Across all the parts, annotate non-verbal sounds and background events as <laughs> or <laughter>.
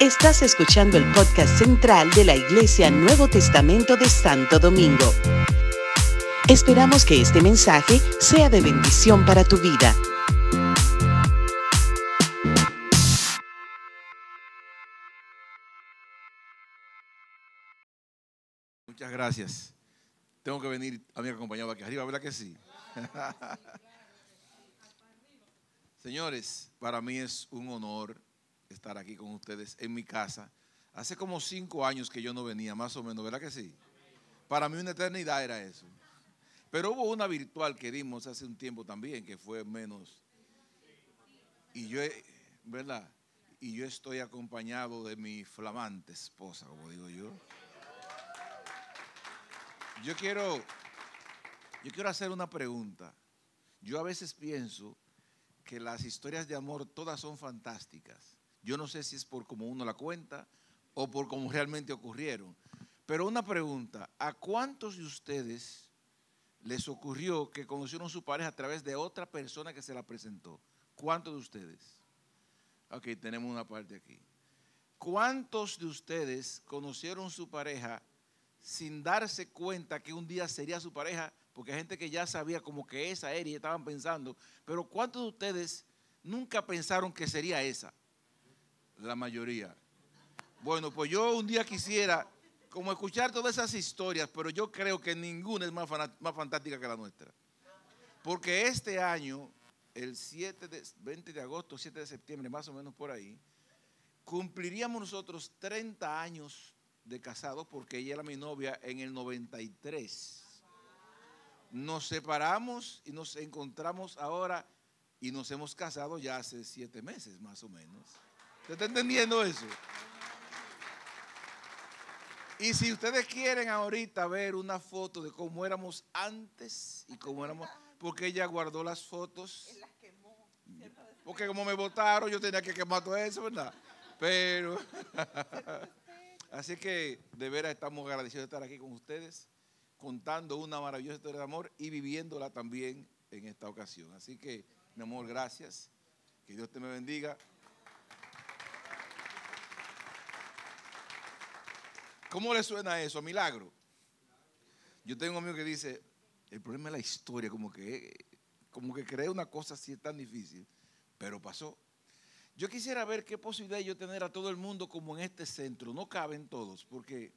Estás escuchando el podcast central de la Iglesia Nuevo Testamento de Santo Domingo. Esperamos que este mensaje sea de bendición para tu vida. Muchas gracias. Tengo que venir a mi acompañado aquí arriba, ¿verdad que sí? <laughs> Señores, para mí es un honor estar aquí con ustedes en mi casa. Hace como cinco años que yo no venía, más o menos, ¿verdad que sí? Para mí una eternidad era eso. Pero hubo una virtual que dimos hace un tiempo también, que fue menos. Y yo, ¿verdad? Y yo estoy acompañado de mi flamante esposa, como digo yo. Yo quiero, yo quiero hacer una pregunta. Yo a veces pienso que las historias de amor todas son fantásticas. Yo no sé si es por cómo uno la cuenta o por cómo realmente ocurrieron. Pero una pregunta, ¿a cuántos de ustedes les ocurrió que conocieron a su pareja a través de otra persona que se la presentó? ¿Cuántos de ustedes? Ok, tenemos una parte aquí. ¿Cuántos de ustedes conocieron su pareja sin darse cuenta que un día sería su pareja? Porque hay gente que ya sabía como que esa era y estaban pensando. Pero ¿cuántos de ustedes nunca pensaron que sería esa? La mayoría. Bueno, pues yo un día quisiera como escuchar todas esas historias, pero yo creo que ninguna es más, más fantástica que la nuestra. Porque este año, el 7 de, 20 de agosto, 7 de septiembre, más o menos por ahí, cumpliríamos nosotros 30 años de casados porque ella era mi novia en el 93. Nos separamos y nos encontramos ahora y nos hemos casado ya hace siete meses más o menos. ¿Usted está entendiendo eso? Y si ustedes quieren ahorita ver una foto de cómo éramos antes y cómo éramos, porque ella guardó las fotos. Porque como me votaron, yo tenía que quemar todo eso, ¿verdad? Pero, <laughs> así que de veras estamos agradecidos de estar aquí con ustedes, contando una maravillosa historia de amor y viviéndola también en esta ocasión. Así que, mi amor, gracias. Que Dios te me bendiga. ¿Cómo le suena eso? Milagro. Yo tengo un amigo que dice, el problema es la historia, como que, como que creer una cosa así es tan difícil, pero pasó. Yo quisiera ver qué posibilidad yo tener a todo el mundo como en este centro. No caben todos, porque,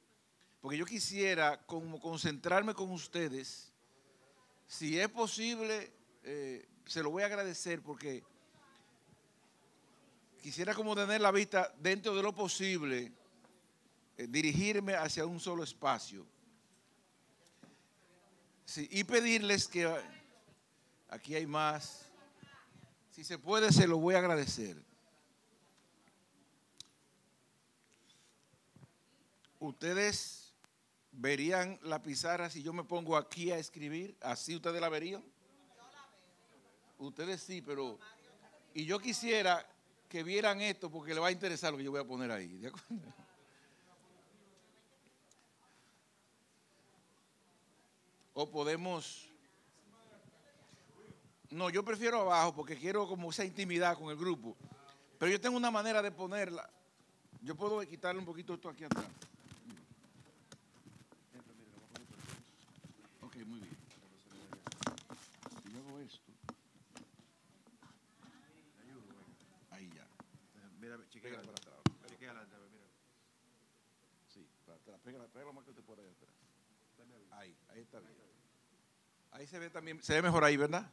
porque yo quisiera como concentrarme con ustedes. Si es posible, eh, se lo voy a agradecer porque quisiera como tener la vista dentro de lo posible dirigirme hacia un solo espacio. y pedirles que aquí hay más. Si se puede, se lo voy a agradecer. Ustedes verían la pizarra si yo me pongo aquí a escribir, así ustedes la verían. Ustedes sí, pero y yo quisiera que vieran esto porque le va a interesar lo que yo voy a poner ahí. ¿de acuerdo? O podemos... No, yo prefiero abajo porque quiero como esa intimidad con el grupo. Pero yo tengo una manera de ponerla. Yo puedo quitarle un poquito esto aquí atrás. Ok, muy bien. Si yo hago esto. Ahí ya. Mira, chequea para atrás. Sí, para atrás. Pégala, pégala más que te por ahí atrás. Ahí, ahí está bien. Ahí se ve también, se ve mejor ahí, ¿verdad?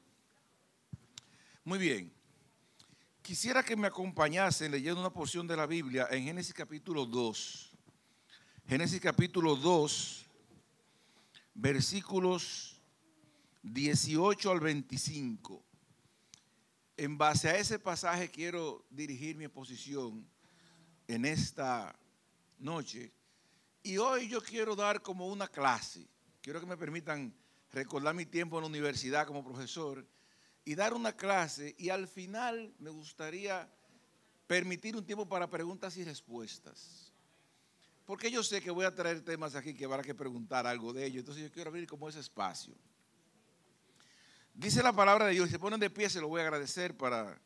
Muy bien. Quisiera que me acompañasen leyendo una porción de la Biblia en Génesis capítulo 2. Génesis capítulo 2, versículos 18 al 25. En base a ese pasaje quiero dirigir mi exposición en esta noche. Y hoy yo quiero dar como una clase. Quiero que me permitan recordar mi tiempo en la universidad como profesor y dar una clase y al final me gustaría permitir un tiempo para preguntas y respuestas. Porque yo sé que voy a traer temas aquí que habrá que preguntar algo de ellos. Entonces yo quiero abrir como ese espacio. Dice la palabra de Dios, se ponen de pie se lo voy a agradecer para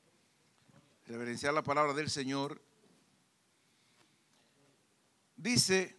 reverenciar la palabra del Señor. Dice,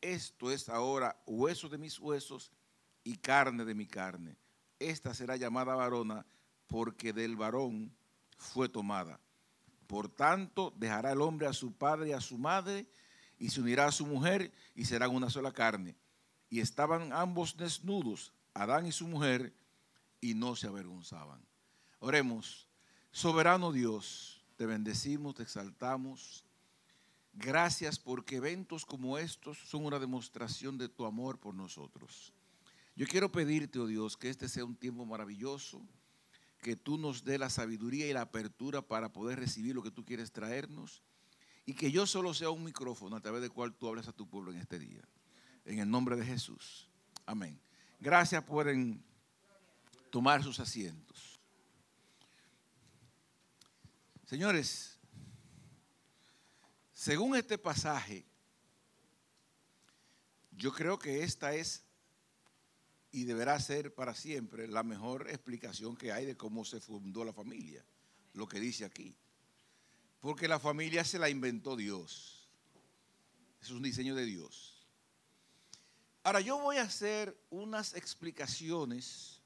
esto es ahora hueso de mis huesos y carne de mi carne esta será llamada varona porque del varón fue tomada. Por tanto, dejará el hombre a su padre y a su madre y se unirá a su mujer y serán una sola carne. Y estaban ambos desnudos, Adán y su mujer, y no se avergonzaban. Oremos, soberano Dios, te bendecimos, te exaltamos. Gracias porque eventos como estos son una demostración de tu amor por nosotros. Yo quiero pedirte, oh Dios, que este sea un tiempo maravilloso, que tú nos dé la sabiduría y la apertura para poder recibir lo que tú quieres traernos y que yo solo sea un micrófono a través del cual tú hables a tu pueblo en este día. En el nombre de Jesús. Amén. Gracias, pueden tomar sus asientos. Señores, según este pasaje, yo creo que esta es y deberá ser para siempre la mejor explicación que hay de cómo se fundó la familia, lo que dice aquí. Porque la familia se la inventó Dios. Es un diseño de Dios. Ahora yo voy a hacer unas explicaciones,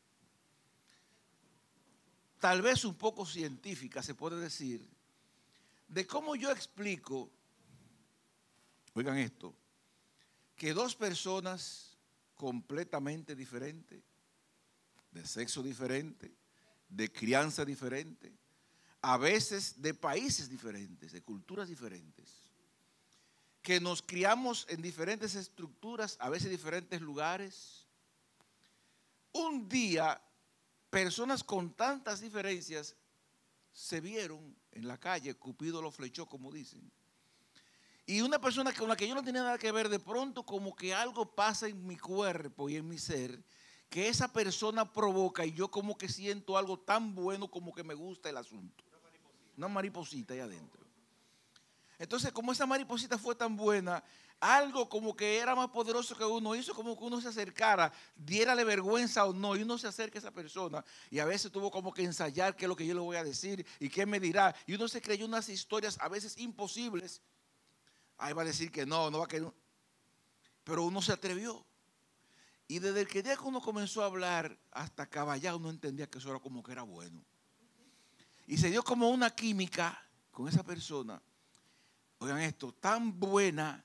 tal vez un poco científicas, se puede decir, de cómo yo explico, oigan esto, que dos personas completamente diferente, de sexo diferente, de crianza diferente, a veces de países diferentes, de culturas diferentes, que nos criamos en diferentes estructuras, a veces en diferentes lugares. Un día, personas con tantas diferencias se vieron en la calle, Cupido lo flechó, como dicen y una persona con la que yo no tenía nada que ver, de pronto como que algo pasa en mi cuerpo y en mi ser, que esa persona provoca y yo como que siento algo tan bueno como que me gusta el asunto. Una mariposita, ahí adentro. Entonces, como esa mariposita fue tan buena, algo como que era más poderoso que uno hizo como que uno se acercara, diérale vergüenza o no, y uno se acerca a esa persona y a veces tuvo como que ensayar qué es lo que yo le voy a decir y qué me dirá. Y uno se creyó unas historias a veces imposibles ahí va a decir que no, no va a querer. Pero uno se atrevió. Y desde el que día que uno comenzó a hablar, hasta caballado uno entendía que eso era como que era bueno. Y se dio como una química con esa persona. Oigan esto, tan buena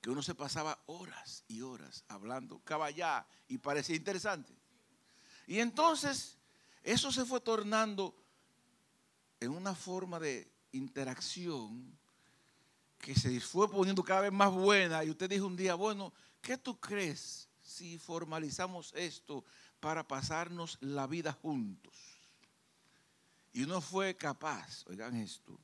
que uno se pasaba horas y horas hablando caballá y parecía interesante. Y entonces eso se fue tornando en una forma de interacción que se fue poniendo cada vez más buena y usted dijo un día, bueno, ¿qué tú crees si formalizamos esto para pasarnos la vida juntos? Y uno fue capaz, oigan esto,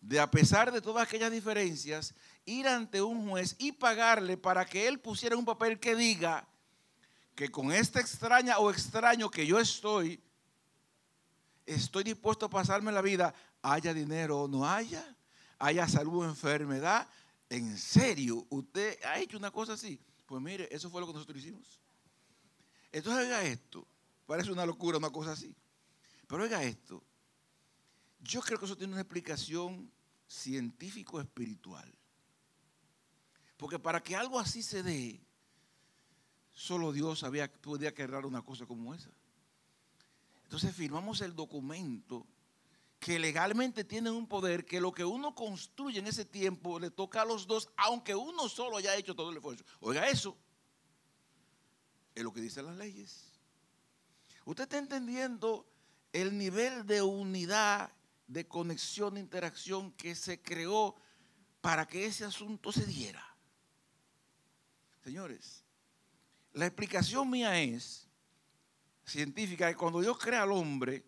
de a pesar de todas aquellas diferencias, ir ante un juez y pagarle para que él pusiera un papel que diga que con esta extraña o extraño que yo estoy, estoy dispuesto a pasarme la vida, haya dinero o no haya haya salud o enfermedad. ¿En serio? ¿Usted ha hecho una cosa así? Pues mire, eso fue lo que nosotros hicimos. Entonces oiga esto. Parece una locura una cosa así. Pero oiga esto. Yo creo que eso tiene una explicación científico-espiritual. Porque para que algo así se dé, solo Dios había, podía querer una cosa como esa. Entonces firmamos el documento que legalmente tienen un poder que lo que uno construye en ese tiempo le toca a los dos, aunque uno solo haya hecho todo el esfuerzo. Oiga, eso es lo que dicen las leyes. Usted está entendiendo el nivel de unidad, de conexión, de interacción que se creó para que ese asunto se diera. Señores, la explicación mía es científica que cuando Dios crea al hombre,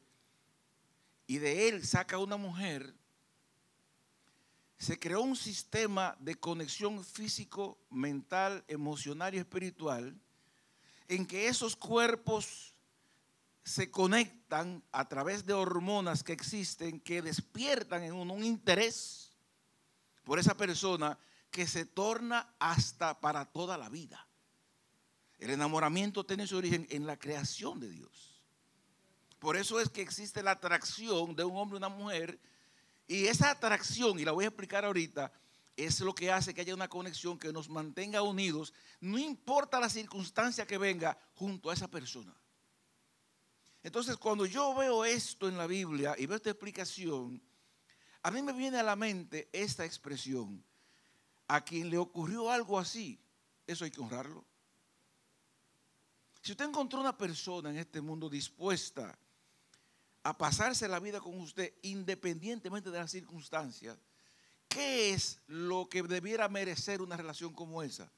y de él saca una mujer, se creó un sistema de conexión físico, mental, emocional y espiritual en que esos cuerpos se conectan a través de hormonas que existen que despiertan en uno un interés por esa persona que se torna hasta para toda la vida. El enamoramiento tiene su origen en la creación de Dios. Por eso es que existe la atracción de un hombre y una mujer. Y esa atracción, y la voy a explicar ahorita, es lo que hace que haya una conexión que nos mantenga unidos, no importa la circunstancia que venga junto a esa persona. Entonces, cuando yo veo esto en la Biblia y veo esta explicación, a mí me viene a la mente esta expresión. A quien le ocurrió algo así, eso hay que honrarlo. Si usted encontró una persona en este mundo dispuesta a pasarse la vida con usted independientemente de las circunstancias, ¿qué es lo que debiera merecer una relación como esa?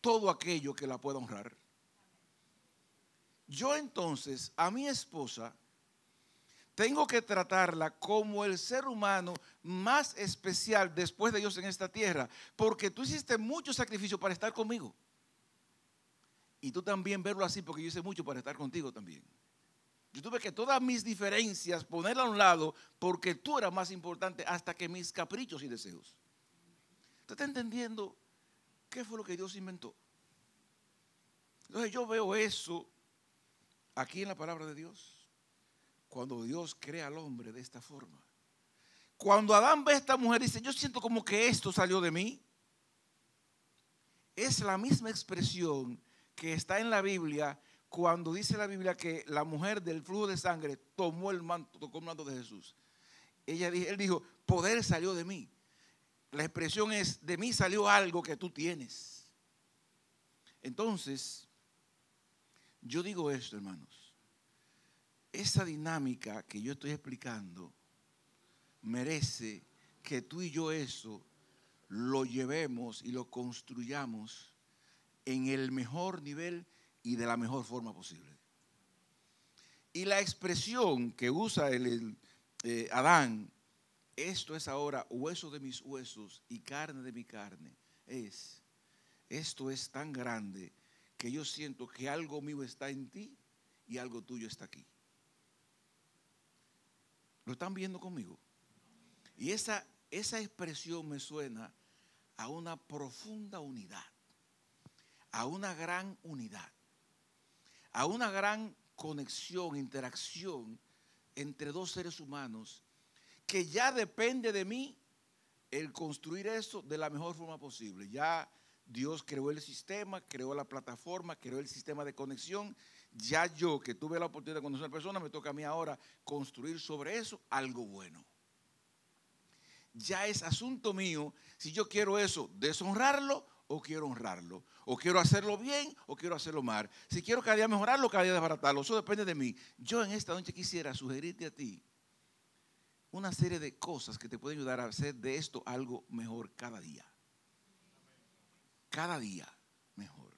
Todo aquello que la pueda honrar. Yo entonces a mi esposa tengo que tratarla como el ser humano más especial después de Dios en esta tierra, porque tú hiciste mucho sacrificio para estar conmigo. Y tú también verlo así, porque yo hice mucho para estar contigo también. Yo tuve que todas mis diferencias ponerlas a un lado, porque tú eras más importante hasta que mis caprichos y deseos. ¿Usted está entendiendo qué fue lo que Dios inventó? Entonces yo veo eso aquí en la palabra de Dios cuando Dios crea al hombre de esta forma. Cuando Adán ve a esta mujer, dice, yo siento como que esto salió de mí. Es la misma expresión que está en la Biblia cuando dice la Biblia que la mujer del flujo de sangre tomó el manto, tocó el manto de Jesús. Ella, él dijo, poder salió de mí. La expresión es, de mí salió algo que tú tienes. Entonces, yo digo esto, hermanos. Esa dinámica que yo estoy explicando merece que tú y yo eso lo llevemos y lo construyamos en el mejor nivel y de la mejor forma posible. Y la expresión que usa el, eh, Adán, esto es ahora hueso de mis huesos y carne de mi carne, es, esto es tan grande que yo siento que algo mío está en ti y algo tuyo está aquí. ¿Lo están viendo conmigo? Y esa, esa expresión me suena a una profunda unidad, a una gran unidad, a una gran conexión, interacción entre dos seres humanos que ya depende de mí el construir eso de la mejor forma posible. Ya Dios creó el sistema, creó la plataforma, creó el sistema de conexión. Ya yo, que tuve la oportunidad de conocer a una persona, me toca a mí ahora construir sobre eso algo bueno. Ya es asunto mío si yo quiero eso, deshonrarlo o quiero honrarlo. O quiero hacerlo bien o quiero hacerlo mal. Si quiero cada día mejorarlo, cada día desbaratarlo. Eso depende de mí. Yo en esta noche quisiera sugerirte a ti una serie de cosas que te pueden ayudar a hacer de esto algo mejor cada día cada día mejor.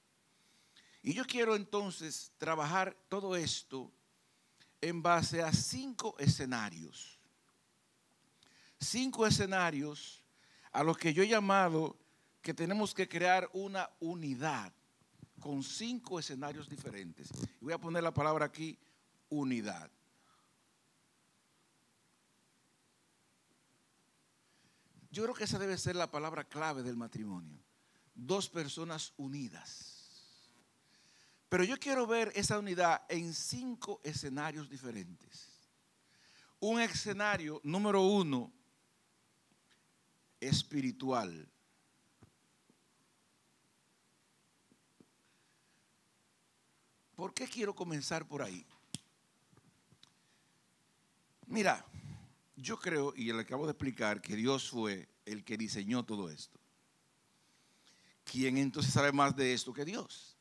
Y yo quiero entonces trabajar todo esto en base a cinco escenarios. Cinco escenarios a los que yo he llamado que tenemos que crear una unidad con cinco escenarios diferentes. Voy a poner la palabra aquí, unidad. Yo creo que esa debe ser la palabra clave del matrimonio dos personas unidas. Pero yo quiero ver esa unidad en cinco escenarios diferentes. Un escenario número uno, espiritual. ¿Por qué quiero comenzar por ahí? Mira, yo creo, y le acabo de explicar, que Dios fue el que diseñó todo esto. ¿quién entonces sabe más de esto que Dios?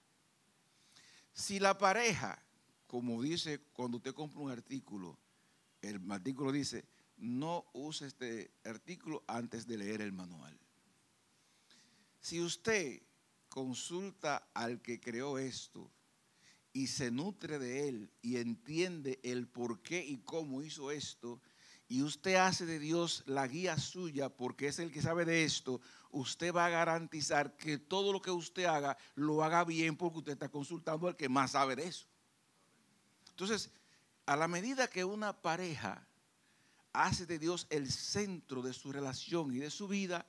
Si la pareja, como dice cuando usted compra un artículo, el artículo dice, no use este artículo antes de leer el manual. Si usted consulta al que creó esto y se nutre de él y entiende el por qué y cómo hizo esto y usted hace de Dios la guía suya porque es el que sabe de esto, usted va a garantizar que todo lo que usted haga lo haga bien porque usted está consultando al que más sabe de eso. Entonces, a la medida que una pareja hace de Dios el centro de su relación y de su vida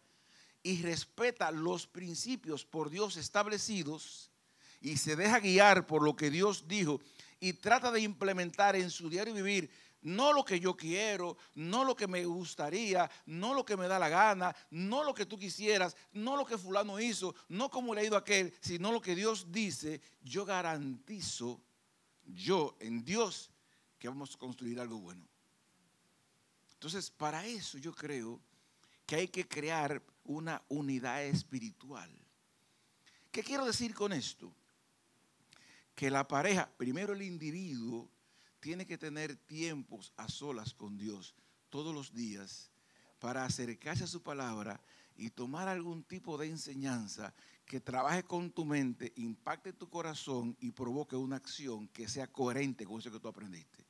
y respeta los principios por Dios establecidos y se deja guiar por lo que Dios dijo y trata de implementar en su diario vivir no lo que yo quiero, no lo que me gustaría, no lo que me da la gana, no lo que tú quisieras, no lo que fulano hizo, no como le ha ido aquel, sino lo que Dios dice, yo garantizo, yo en Dios, que vamos a construir algo bueno. Entonces, para eso yo creo que hay que crear una unidad espiritual. ¿Qué quiero decir con esto? Que la pareja, primero el individuo, tiene que tener tiempos a solas con Dios todos los días para acercarse a su palabra y tomar algún tipo de enseñanza que trabaje con tu mente, impacte tu corazón y provoque una acción que sea coherente con eso que tú aprendiste.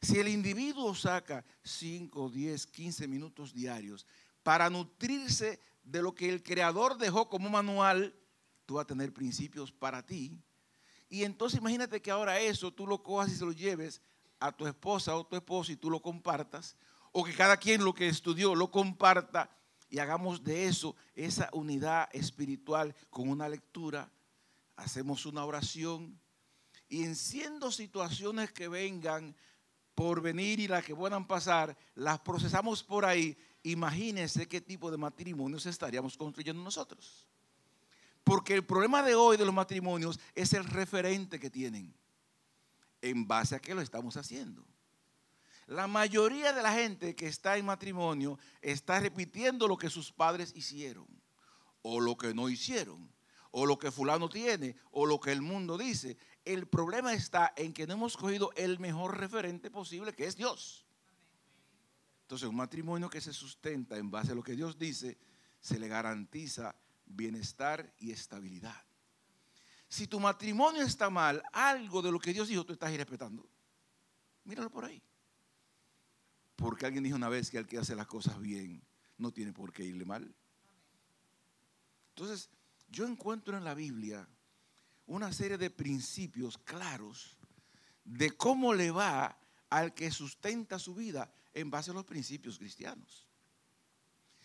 Si el individuo saca 5, 10, 15 minutos diarios para nutrirse de lo que el creador dejó como manual, tú vas a tener principios para ti y entonces imagínate que ahora eso tú lo cojas y se lo lleves a tu esposa o tu esposo y tú lo compartas, o que cada quien lo que estudió lo comparta y hagamos de eso esa unidad espiritual con una lectura, hacemos una oración y en siendo situaciones que vengan por venir y las que puedan pasar, las procesamos por ahí, imagínense qué tipo de matrimonios estaríamos construyendo nosotros. Porque el problema de hoy de los matrimonios es el referente que tienen. ¿En base a qué lo estamos haciendo? La mayoría de la gente que está en matrimonio está repitiendo lo que sus padres hicieron, o lo que no hicieron, o lo que fulano tiene, o lo que el mundo dice. El problema está en que no hemos cogido el mejor referente posible, que es Dios. Entonces, un matrimonio que se sustenta en base a lo que Dios dice, se le garantiza bienestar y estabilidad. Si tu matrimonio está mal, algo de lo que Dios dijo tú estás irrespetando. Míralo por ahí. Porque alguien dijo una vez que el que hace las cosas bien no tiene por qué irle mal. Entonces, yo encuentro en la Biblia una serie de principios claros de cómo le va al que sustenta su vida en base a los principios cristianos.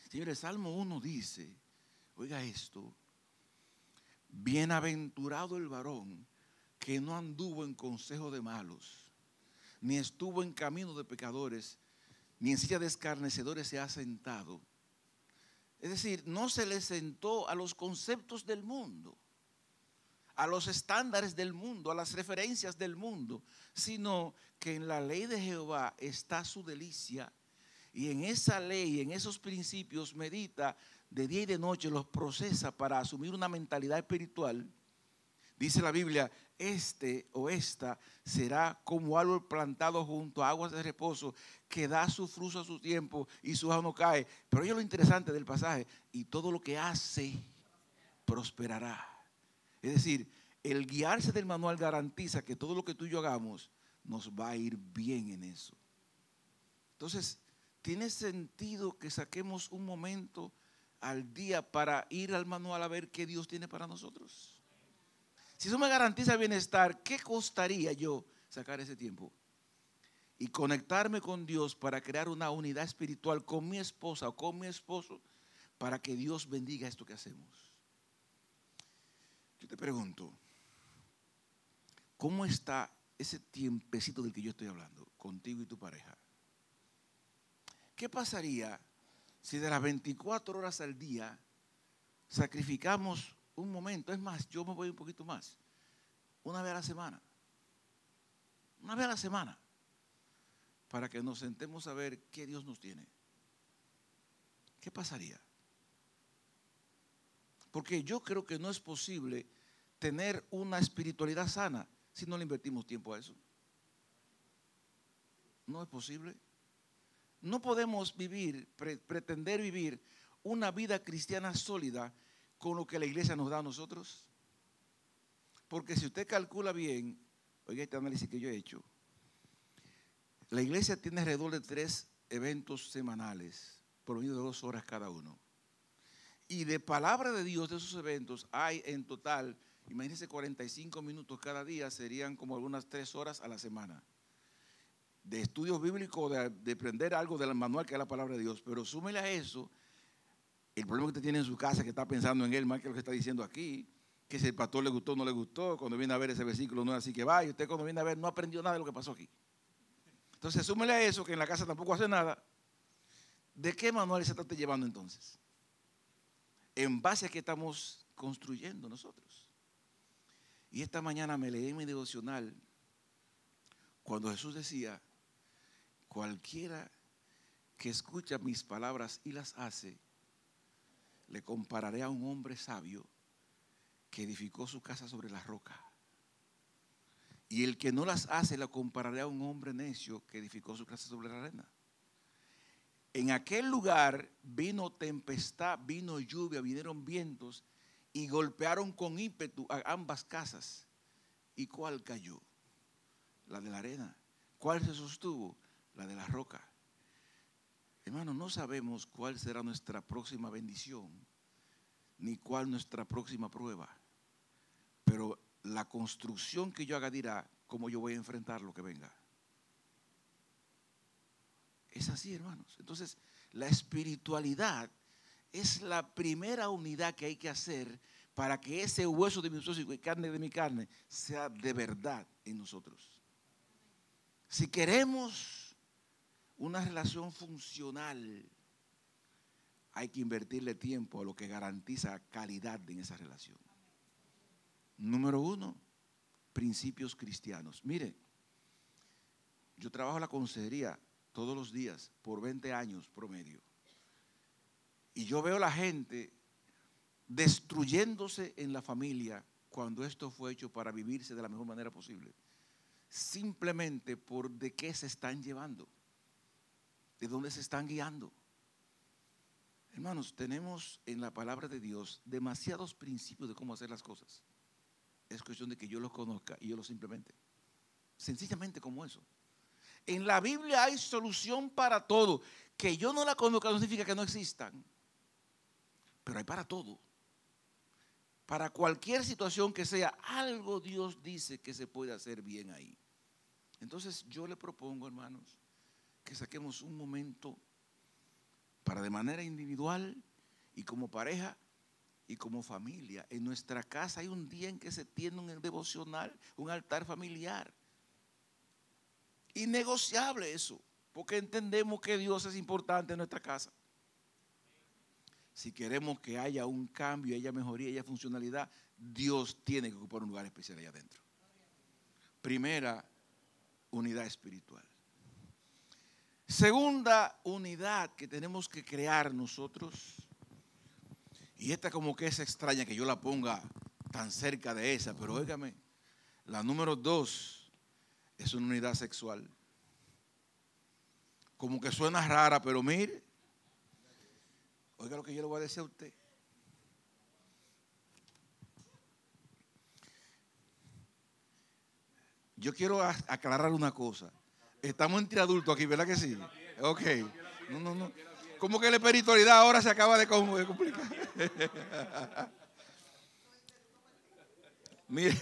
Señores, Salmo 1 dice, Oiga esto. Bienaventurado el varón que no anduvo en consejo de malos, ni estuvo en camino de pecadores, ni en silla de escarnecedores se ha sentado. Es decir, no se le sentó a los conceptos del mundo, a los estándares del mundo, a las referencias del mundo, sino que en la ley de Jehová está su delicia y en esa ley, en esos principios medita de día y de noche los procesa para asumir una mentalidad espiritual, dice la Biblia, este o esta será como árbol plantado junto a aguas de reposo que da su fruto a su tiempo y su hoja no cae. Pero oye lo interesante del pasaje, y todo lo que hace prosperará. Es decir, el guiarse del manual garantiza que todo lo que tú y yo hagamos nos va a ir bien en eso. Entonces, tiene sentido que saquemos un momento al día para ir al manual a ver qué Dios tiene para nosotros? Si eso me garantiza bienestar, ¿qué costaría yo sacar ese tiempo? Y conectarme con Dios para crear una unidad espiritual con mi esposa o con mi esposo para que Dios bendiga esto que hacemos. Yo te pregunto, ¿cómo está ese tiempecito del que yo estoy hablando contigo y tu pareja? ¿Qué pasaría si de las 24 horas al día sacrificamos un momento, es más, yo me voy un poquito más, una vez a la semana, una vez a la semana, para que nos sentemos a ver qué Dios nos tiene. ¿Qué pasaría? Porque yo creo que no es posible tener una espiritualidad sana si no le invertimos tiempo a eso. No es posible. No podemos vivir, pretender vivir una vida cristiana sólida con lo que la iglesia nos da a nosotros. Porque si usted calcula bien, oiga este análisis que yo he hecho, la iglesia tiene alrededor de 3 eventos semanales, por medio de dos horas cada uno. Y de palabra de Dios de esos eventos hay en total, imagínense 45 minutos cada día, serían como algunas tres horas a la semana. De estudios bíblicos, de, de aprender algo del manual que es la palabra de Dios. Pero súmele a eso el problema que usted tiene en su casa, que está pensando en él más que lo que está diciendo aquí, que si el pastor le gustó o no le gustó, cuando viene a ver ese versículo no es así que va, usted cuando viene a ver no aprendió nada de lo que pasó aquí. Entonces, súmele a eso, que en la casa tampoco hace nada. ¿De qué manual se está llevando entonces? En base a qué estamos construyendo nosotros. Y esta mañana me leí en mi devocional cuando Jesús decía, cualquiera que escucha mis palabras y las hace, le compararé a un hombre sabio que edificó su casa sobre la roca. Y el que no las hace, le compararé a un hombre necio que edificó su casa sobre la arena. En aquel lugar vino tempestad, vino lluvia, vinieron vientos y golpearon con ímpetu a ambas casas. ¿Y cuál cayó? La de la arena. ¿Cuál se sostuvo? La de la roca. Hermano, no sabemos cuál será nuestra próxima bendición, ni cuál nuestra próxima prueba. Pero la construcción que yo haga dirá cómo yo voy a enfrentar lo que venga. Es así, hermanos. Entonces, la espiritualidad es la primera unidad que hay que hacer para que ese hueso de mi hueso y carne de mi carne sea de verdad en nosotros. Si queremos una relación funcional, hay que invertirle tiempo a lo que garantiza calidad en esa relación. Número uno, principios cristianos. Mire, yo trabajo la consejería todos los días por 20 años promedio. Y yo veo la gente destruyéndose en la familia cuando esto fue hecho para vivirse de la mejor manera posible. Simplemente por de qué se están llevando, de dónde se están guiando. Hermanos, tenemos en la palabra de Dios demasiados principios de cómo hacer las cosas. Es cuestión de que yo los conozca y yo los implemente. Sencillamente como eso. En la Biblia hay solución para todo. Que yo no la conozca no significa que no existan. Pero hay para todo. Para cualquier situación que sea, algo Dios dice que se puede hacer bien ahí. Entonces yo le propongo, hermanos, que saquemos un momento para de manera individual y como pareja y como familia. En nuestra casa hay un día en que se tiene un devocional, un altar familiar. Innegociable eso, porque entendemos que Dios es importante en nuestra casa. Si queremos que haya un cambio, haya mejoría, haya funcionalidad, Dios tiene que ocupar un lugar especial allá adentro. Primera, unidad espiritual. Segunda unidad que tenemos que crear nosotros y esta como que es extraña que yo la ponga tan cerca de esa, pero óigame, la número dos es una unidad sexual. Como que suena rara, pero mire, oiga lo que yo le voy a decir a usted. Yo quiero aclarar una cosa. Estamos entre adultos aquí, ¿verdad que sí? Ok. No, no, no. ¿Cómo que la espiritualidad ahora se acaba de complicar? <laughs> Mire,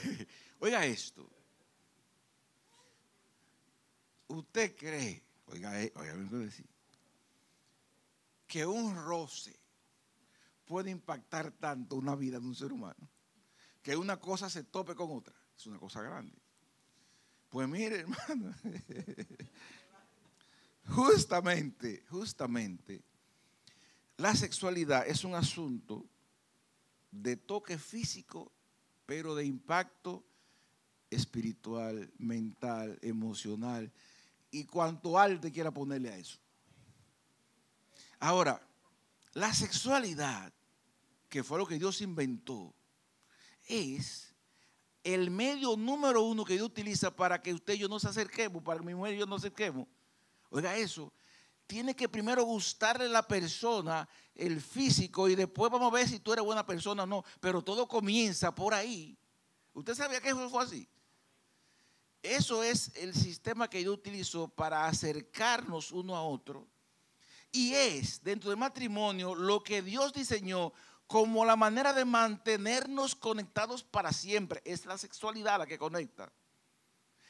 oiga esto. ¿Usted cree, oiga, eh, oiga, decir, que un roce puede impactar tanto una vida de un ser humano? Que una cosa se tope con otra. Es una cosa grande. Pues mire, <laughs> hermano, justamente, justamente, la sexualidad es un asunto de toque físico, pero de impacto espiritual, mental, emocional y cuanto alto quiera ponerle a eso. Ahora, la sexualidad, que fue lo que Dios inventó, es el medio número uno que Dios utiliza para que usted y yo nos acerquemos, para que mi mujer y yo nos acerquemos. Oiga eso, tiene que primero gustarle la persona, el físico, y después vamos a ver si tú eres buena persona o no. Pero todo comienza por ahí. ¿Usted sabía que eso fue así? Eso es el sistema que yo utilizo para acercarnos uno a otro Y es dentro del matrimonio lo que Dios diseñó como la manera de mantenernos conectados para siempre. Es la sexualidad la que conecta.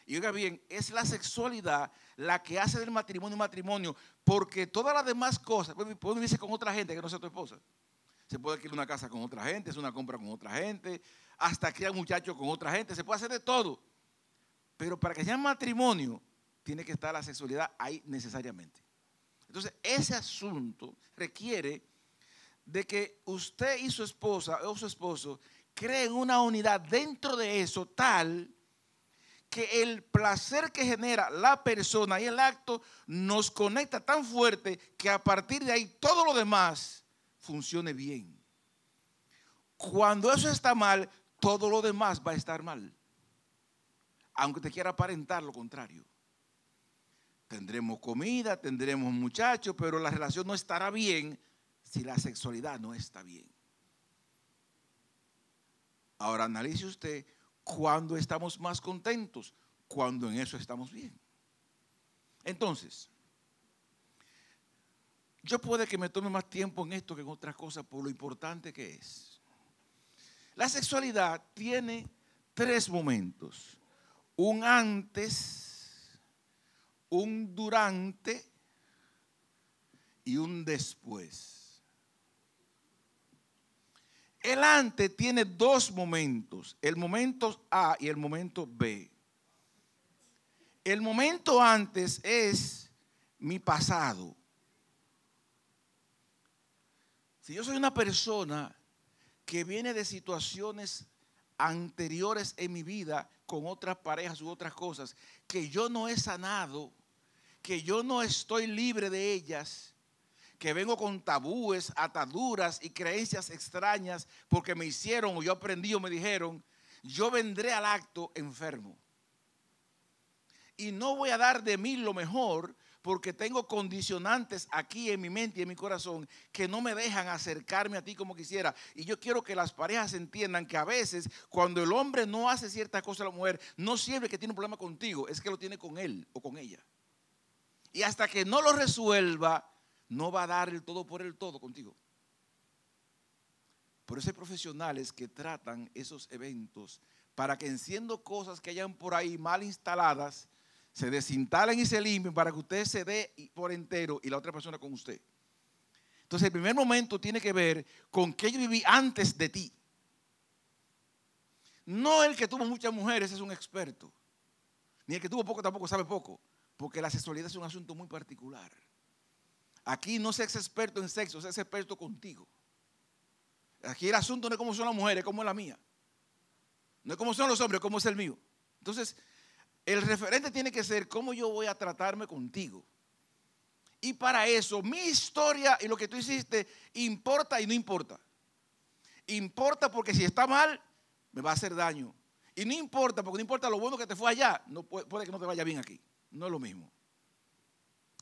Y oiga bien, es la sexualidad la que hace del matrimonio matrimonio, porque todas las demás cosas, puede vivirse con otra gente que no sea tu esposa. Se puede adquirir una casa con otra gente, es una compra con otra gente, hasta criar muchachos con otra gente, se puede hacer de todo. Pero para que sea matrimonio, tiene que estar la sexualidad ahí necesariamente. Entonces, ese asunto requiere de que usted y su esposa o su esposo creen una unidad dentro de eso tal que el placer que genera la persona y el acto nos conecta tan fuerte que a partir de ahí todo lo demás funcione bien. Cuando eso está mal, todo lo demás va a estar mal. Aunque te quiera aparentar lo contrario. Tendremos comida, tendremos muchachos, pero la relación no estará bien si la sexualidad no está bien. Ahora analice usted cuando estamos más contentos, cuando en eso estamos bien. Entonces, yo puede que me tome más tiempo en esto que en otras cosas por lo importante que es. La sexualidad tiene tres momentos. Un antes, un durante y un después. El antes tiene dos momentos, el momento A y el momento B. El momento antes es mi pasado. Si yo soy una persona que viene de situaciones anteriores en mi vida con otras parejas u otras cosas, que yo no he sanado, que yo no estoy libre de ellas, que vengo con tabúes, ataduras y creencias extrañas porque me hicieron o yo aprendí o me dijeron, yo vendré al acto enfermo. Y no voy a dar de mí lo mejor porque tengo condicionantes aquí en mi mente y en mi corazón que no me dejan acercarme a ti como quisiera. Y yo quiero que las parejas entiendan que a veces cuando el hombre no hace cierta cosa a la mujer, no siempre que tiene un problema contigo, es que lo tiene con él o con ella. Y hasta que no lo resuelva, no va a dar el todo por el todo contigo. Por eso hay profesionales que tratan esos eventos para que enciendo cosas que hayan por ahí mal instaladas, se desinstalen y se limpien para que usted se dé por entero y la otra persona con usted. Entonces el primer momento tiene que ver con que yo viví antes de ti. No el que tuvo muchas mujeres es un experto. Ni el que tuvo poco tampoco sabe poco. Porque la sexualidad es un asunto muy particular. Aquí no seas experto en sexo, seas experto contigo. Aquí el asunto no es cómo son las mujeres, como es la mía. No es cómo son los hombres, como es el mío. Entonces, el referente tiene que ser cómo yo voy a tratarme contigo. Y para eso, mi historia y lo que tú hiciste importa y no importa. Importa porque si está mal, me va a hacer daño. Y no importa, porque no importa lo bueno que te fue allá, no puede que no te vaya bien aquí. No es lo mismo.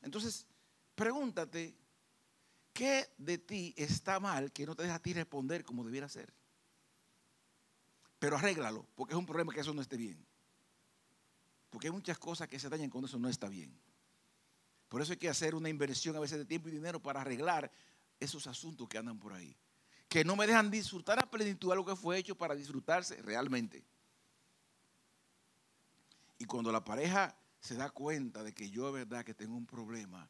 Entonces, pregúntate, ¿qué de ti está mal que no te deja a ti responder como debiera ser? Pero arréglalo, porque es un problema que eso no esté bien. Porque hay muchas cosas que se dañan cuando eso no está bien. Por eso hay que hacer una inversión a veces de tiempo y dinero para arreglar esos asuntos que andan por ahí. Que no me dejan disfrutar a plenitud algo que fue hecho para disfrutarse realmente. Y cuando la pareja se da cuenta de que yo es verdad que tengo un problema,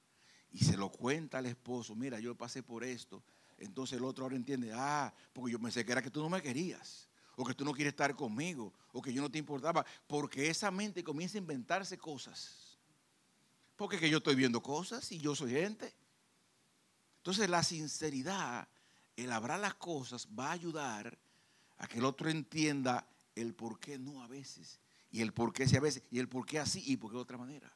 y se lo cuenta al esposo, mira, yo pasé por esto. Entonces el otro ahora entiende, ah, porque yo pensé que era que tú no me querías, o que tú no quieres estar conmigo, o que yo no te importaba, porque esa mente comienza a inventarse cosas. Porque que yo estoy viendo cosas y yo soy gente. Entonces la sinceridad, el hablar las cosas, va a ayudar a que el otro entienda el por qué no a veces, y el por qué sí a veces, y el por qué así y por qué de otra manera.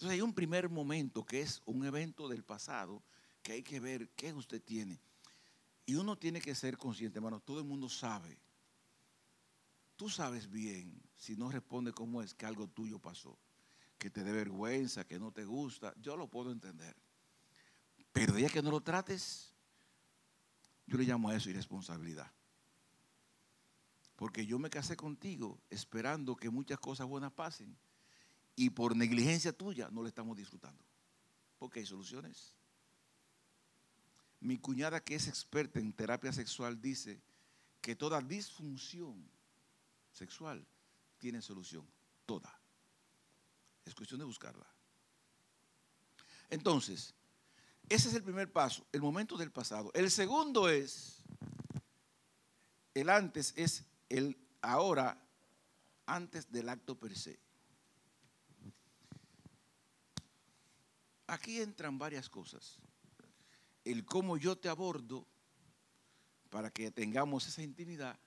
Entonces hay un primer momento que es un evento del pasado que hay que ver qué usted tiene. Y uno tiene que ser consciente, hermano, todo el mundo sabe. Tú sabes bien, si no responde cómo es que algo tuyo pasó, que te dé vergüenza, que no te gusta, yo lo puedo entender. Pero ya que no lo trates, yo le llamo a eso irresponsabilidad. Porque yo me casé contigo esperando que muchas cosas buenas pasen y por negligencia tuya no lo estamos disfrutando. porque hay soluciones. Mi cuñada, que es experta en terapia sexual, dice que toda disfunción sexual tiene solución. Toda. Es cuestión de buscarla. Entonces, ese es el primer paso, el momento del pasado. El segundo es, el antes es el ahora, antes del acto per se. Aquí entran varias cosas. El cómo yo te abordo para que tengamos esa intimidad,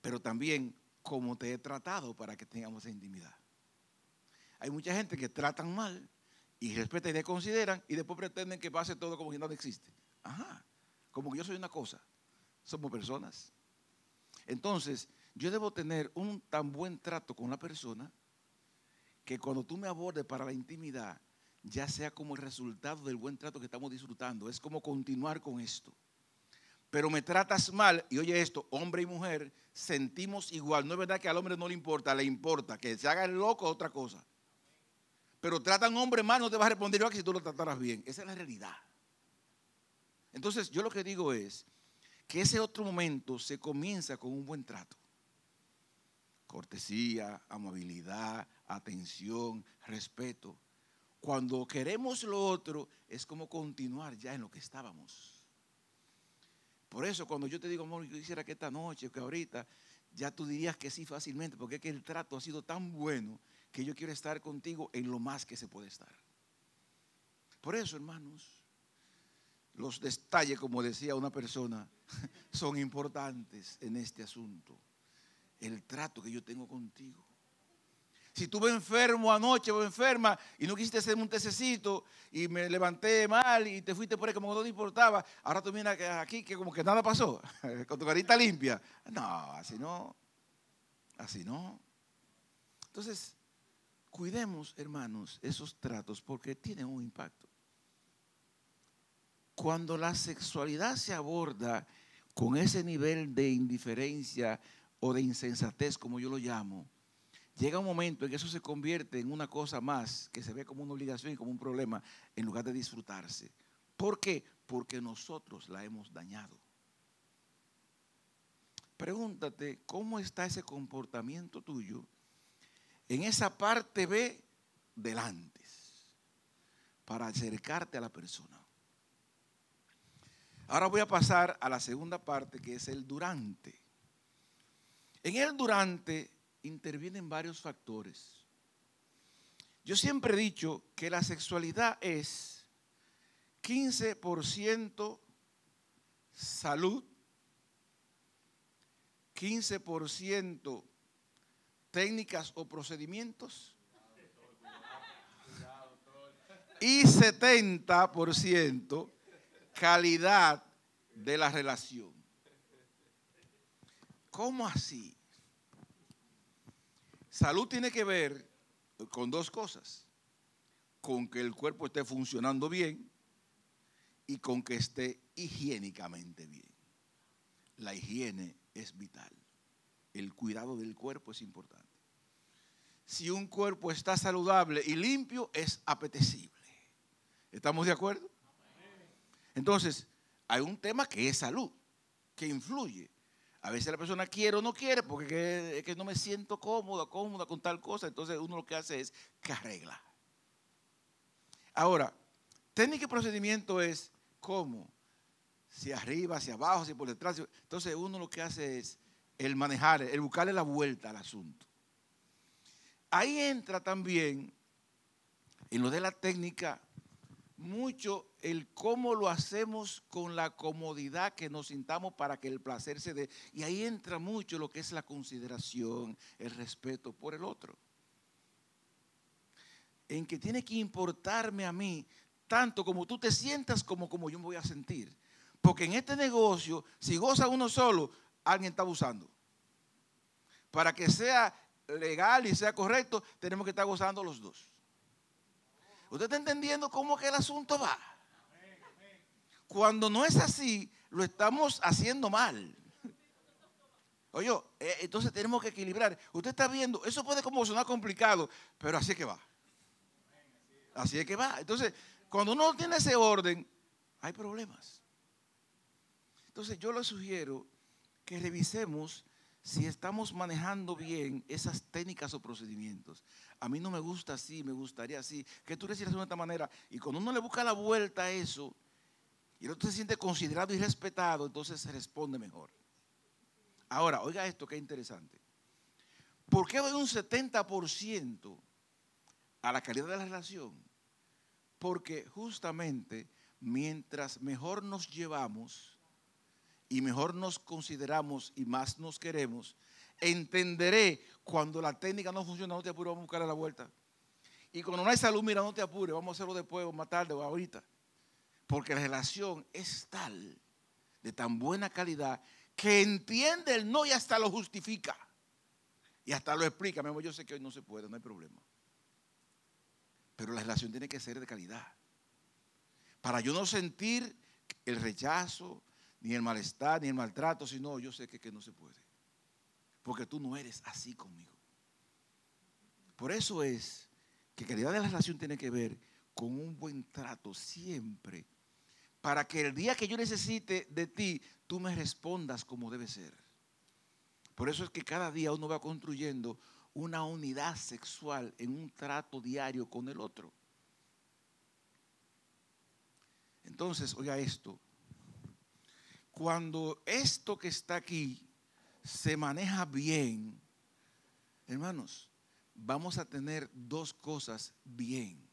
pero también cómo te he tratado para que tengamos esa intimidad. Hay mucha gente que tratan mal y respetan y te consideran y después pretenden que pase todo como si nada existe. Ajá, como que yo soy una cosa. Somos personas. Entonces, yo debo tener un tan buen trato con la persona que cuando tú me abordes para la intimidad, ya sea como el resultado del buen trato que estamos disfrutando. Es como continuar con esto. Pero me tratas mal, y oye esto, hombre y mujer sentimos igual. No es verdad que al hombre no le importa, le importa. Que se haga el loco otra cosa. Pero tratan hombre mal, no te va a responder igual que si tú lo trataras bien. Esa es la realidad. Entonces, yo lo que digo es que ese otro momento se comienza con un buen trato. Cortesía, amabilidad, atención, respeto. Cuando queremos lo otro, es como continuar ya en lo que estábamos. Por eso cuando yo te digo, amor, yo quisiera que esta noche, que ahorita, ya tú dirías que sí fácilmente, porque es que el trato ha sido tan bueno que yo quiero estar contigo en lo más que se puede estar. Por eso, hermanos, los detalles, como decía una persona, <laughs> son importantes en este asunto. El trato que yo tengo contigo. Si tuve enfermo anoche o enferma y no quisiste hacerme un tececito y me levanté mal y te fuiste por ahí como no te importaba, ahora tú miras aquí que como que nada pasó, <laughs> con tu carita limpia. No, así no. Así no. Entonces, cuidemos, hermanos, esos tratos porque tienen un impacto. Cuando la sexualidad se aborda con ese nivel de indiferencia o de insensatez, como yo lo llamo, llega un momento en que eso se convierte en una cosa más que se ve como una obligación y como un problema en lugar de disfrutarse. ¿Por qué? Porque nosotros la hemos dañado. Pregúntate cómo está ese comportamiento tuyo en esa parte B del antes para acercarte a la persona. Ahora voy a pasar a la segunda parte que es el durante. En el durante intervienen varios factores. Yo siempre he dicho que la sexualidad es 15% salud, 15% técnicas o procedimientos y 70% calidad de la relación. ¿Cómo así? Salud tiene que ver con dos cosas. Con que el cuerpo esté funcionando bien y con que esté higiénicamente bien. La higiene es vital. El cuidado del cuerpo es importante. Si un cuerpo está saludable y limpio, es apetecible. ¿Estamos de acuerdo? Entonces, hay un tema que es salud, que influye. A veces la persona quiere o no quiere porque es que no me siento cómoda, cómoda con tal cosa. Entonces uno lo que hace es que arregla. Ahora, técnica y procedimiento es cómo, si arriba, hacia abajo, si por detrás. Entonces uno lo que hace es el manejar, el buscarle la vuelta al asunto. Ahí entra también en lo de la técnica mucho el cómo lo hacemos con la comodidad que nos sintamos para que el placer se dé. Y ahí entra mucho lo que es la consideración, el respeto por el otro. En que tiene que importarme a mí tanto como tú te sientas como como yo me voy a sentir. Porque en este negocio, si goza uno solo, alguien está abusando. Para que sea legal y sea correcto, tenemos que estar gozando los dos. ¿Usted está entendiendo cómo que el asunto va? Cuando no es así, lo estamos haciendo mal. Oye, eh, entonces tenemos que equilibrar. Usted está viendo, eso puede como sonar complicado, pero así es que va. Así es que va. Entonces, cuando uno tiene ese orden, hay problemas. Entonces, yo le sugiero que revisemos si estamos manejando bien esas técnicas o procedimientos. A mí no me gusta así, me gustaría así. Que tú decías de esta manera. Y cuando uno le busca la vuelta a eso, y el otro se siente considerado y respetado, entonces se responde mejor. Ahora, oiga esto que es interesante. ¿Por qué doy un 70% a la calidad de la relación? Porque justamente mientras mejor nos llevamos y mejor nos consideramos y más nos queremos, entenderé cuando la técnica no funciona, no te apures, vamos a buscar la vuelta. Y cuando no hay salud, mira, no te apures, vamos a hacerlo después, o más tarde o ahorita. Porque la relación es tal, de tan buena calidad, que entiende el no y hasta lo justifica. Y hasta lo explica. Yo sé que hoy no se puede, no hay problema. Pero la relación tiene que ser de calidad. Para yo no sentir el rechazo, ni el malestar, ni el maltrato, sino yo sé que, que no se puede. Porque tú no eres así conmigo. Por eso es que calidad de la relación tiene que ver con un buen trato siempre. Para que el día que yo necesite de ti, tú me respondas como debe ser. Por eso es que cada día uno va construyendo una unidad sexual en un trato diario con el otro. Entonces, oiga esto, cuando esto que está aquí se maneja bien, hermanos, vamos a tener dos cosas bien.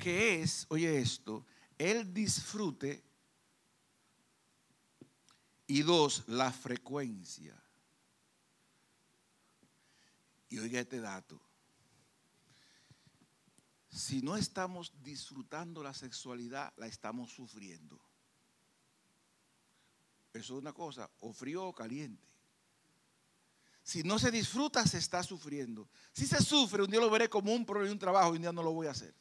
Que es, oye esto, el disfrute y dos, la frecuencia. Y oiga este dato. Si no estamos disfrutando la sexualidad, la estamos sufriendo. Eso es una cosa, o frío o caliente. Si no se disfruta, se está sufriendo. Si se sufre, un día lo veré como un problema y un trabajo y un día no lo voy a hacer.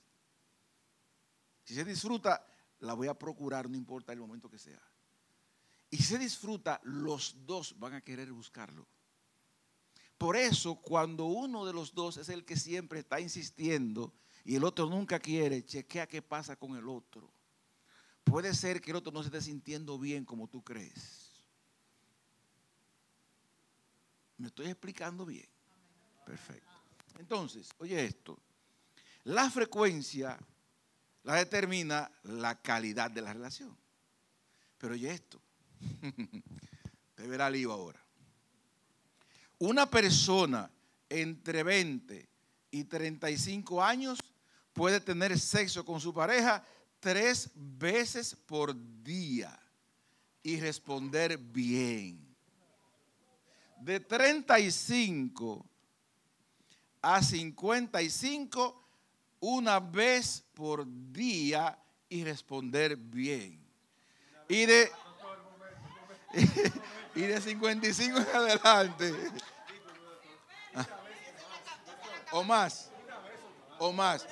Si se disfruta, la voy a procurar, no importa el momento que sea y se disfruta, los dos van a querer buscarlo. Por eso, cuando uno de los dos es el que siempre está insistiendo y el otro nunca quiere, chequea qué pasa con el otro. Puede ser que el otro no se esté sintiendo bien como tú crees. ¿Me estoy explicando bien? Perfecto. Entonces, oye esto. La frecuencia la determina la calidad de la relación. Pero oye esto. <laughs> Te verá lío ahora. Una persona entre 20 y 35 años puede tener sexo con su pareja tres veces por día y responder bien. De 35 a 55, una vez por día y responder bien. Y de <laughs> y de 55 en adelante. O más. O más.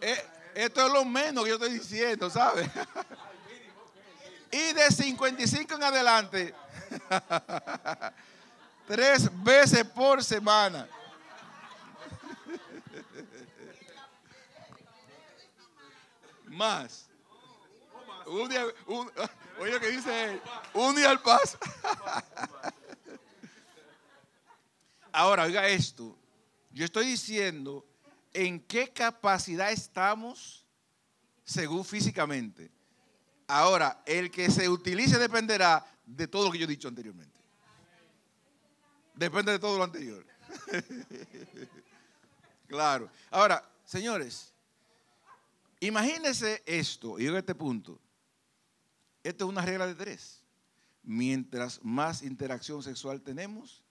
Eh, esto es lo menos que yo estoy diciendo, ¿sabes? <laughs> Y de 55 en adelante. <laughs> Tres veces por semana. <laughs> Más. Un día, Oye lo que dice él. Un día al paso. Ahora, oiga esto. Yo estoy diciendo en qué capacidad estamos según físicamente. Ahora, el que se utilice dependerá de todo lo que yo he dicho anteriormente. Depende de todo lo anterior. <laughs> claro. Ahora, señores, imagínense esto, y yo a este punto. Esto es una regla de tres. Mientras más interacción sexual tenemos,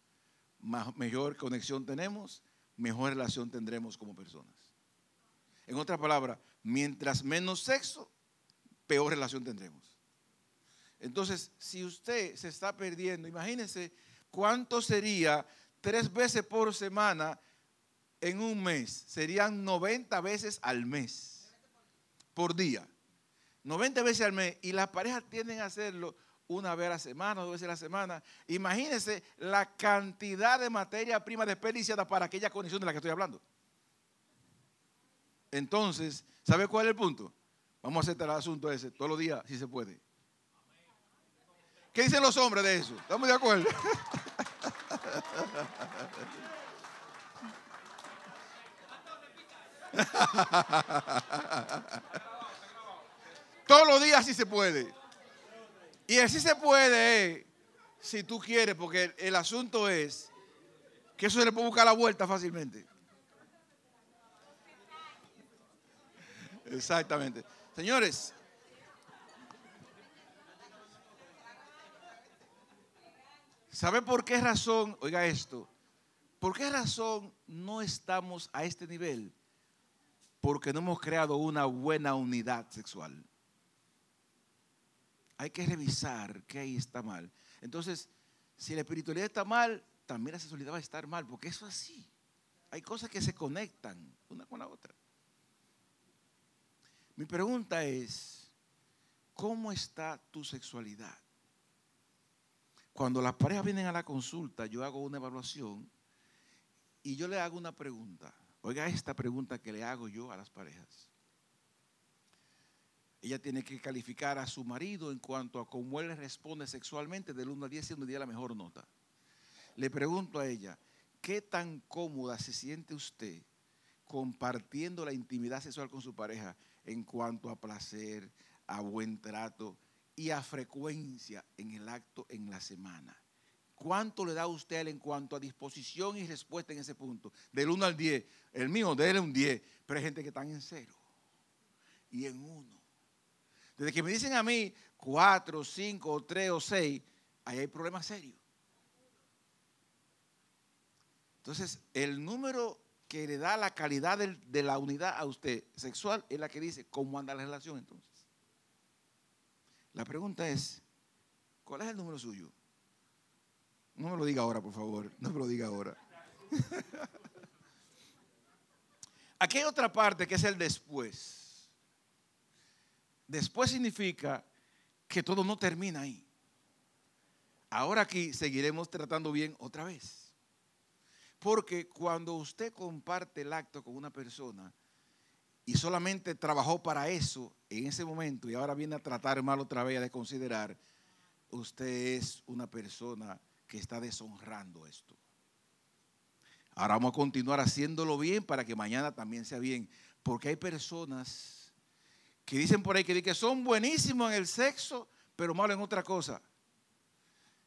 más, mejor conexión tenemos, mejor relación tendremos como personas. En otras palabras, mientras menos sexo, peor relación tendremos. Entonces, si usted se está perdiendo, imagínese cuánto sería tres veces por semana en un mes. Serían 90 veces al mes, por día. 90 veces al mes y las parejas tienden a hacerlo una vez a la semana, dos veces a la semana. Imagínense la cantidad de materia prima desperdiciada para aquella conexión de la que estoy hablando. Entonces, ¿sabe cuál es el punto? Vamos a aceptar el asunto ese todos los días, si se puede. ¿Qué dicen los hombres de eso? ¿Estamos de acuerdo? <laughs> Todos los días sí se puede. Y así se puede, si tú quieres, porque el, asunto es que eso se le puede buscar la vuelta fácilmente. Exactamente. Señores, ¿sabe por qué razón, oiga esto, por qué razón no estamos a este nivel? Porque no hemos creado una buena unidad sexual hay que revisar qué ahí está mal. Entonces, si la espiritualidad está mal, también la sexualidad va a estar mal, porque eso es así. Hay cosas que se conectan una con la otra. Mi pregunta es, ¿cómo está tu sexualidad? Cuando las parejas vienen a la consulta, yo hago una evaluación y yo le hago una pregunta. Oiga esta pregunta que le hago yo a las parejas. Ella tiene que calificar a su marido en cuanto a cómo él responde sexualmente del 1 al 10, siendo día la mejor nota. Le pregunto a ella, ¿qué tan cómoda se siente usted compartiendo la intimidad sexual con su pareja en cuanto a placer, a buen trato y a frecuencia en el acto en la semana? ¿Cuánto le da usted a él en cuanto a disposición y respuesta en ese punto? Del 1 al 10. El mío, déle un 10. Pero hay gente que está en cero y en uno. Desde que me dicen a mí cuatro, cinco, tres o seis, ahí hay problemas serios. Entonces, el número que le da la calidad de, la unidad a usted sexual es la que dice cómo anda la relación entonces. La pregunta es, ¿cuál es el número suyo? No me lo diga ahora, por favor. No me lo diga ahora. <laughs> Aquí hay otra parte que es el después. Después significa que todo no termina ahí. Ahora aquí seguiremos tratando bien otra vez. Porque cuando usted comparte el acto con una persona y solamente trabajó para eso en ese momento y ahora viene a tratar mal otra vez, a desconsiderar, usted es una persona que está deshonrando esto. Ahora vamos a continuar haciéndolo bien para que mañana también sea bien. Porque hay personas que dicen por ahí que, son buenísimos en el sexo, pero malos en otra cosa.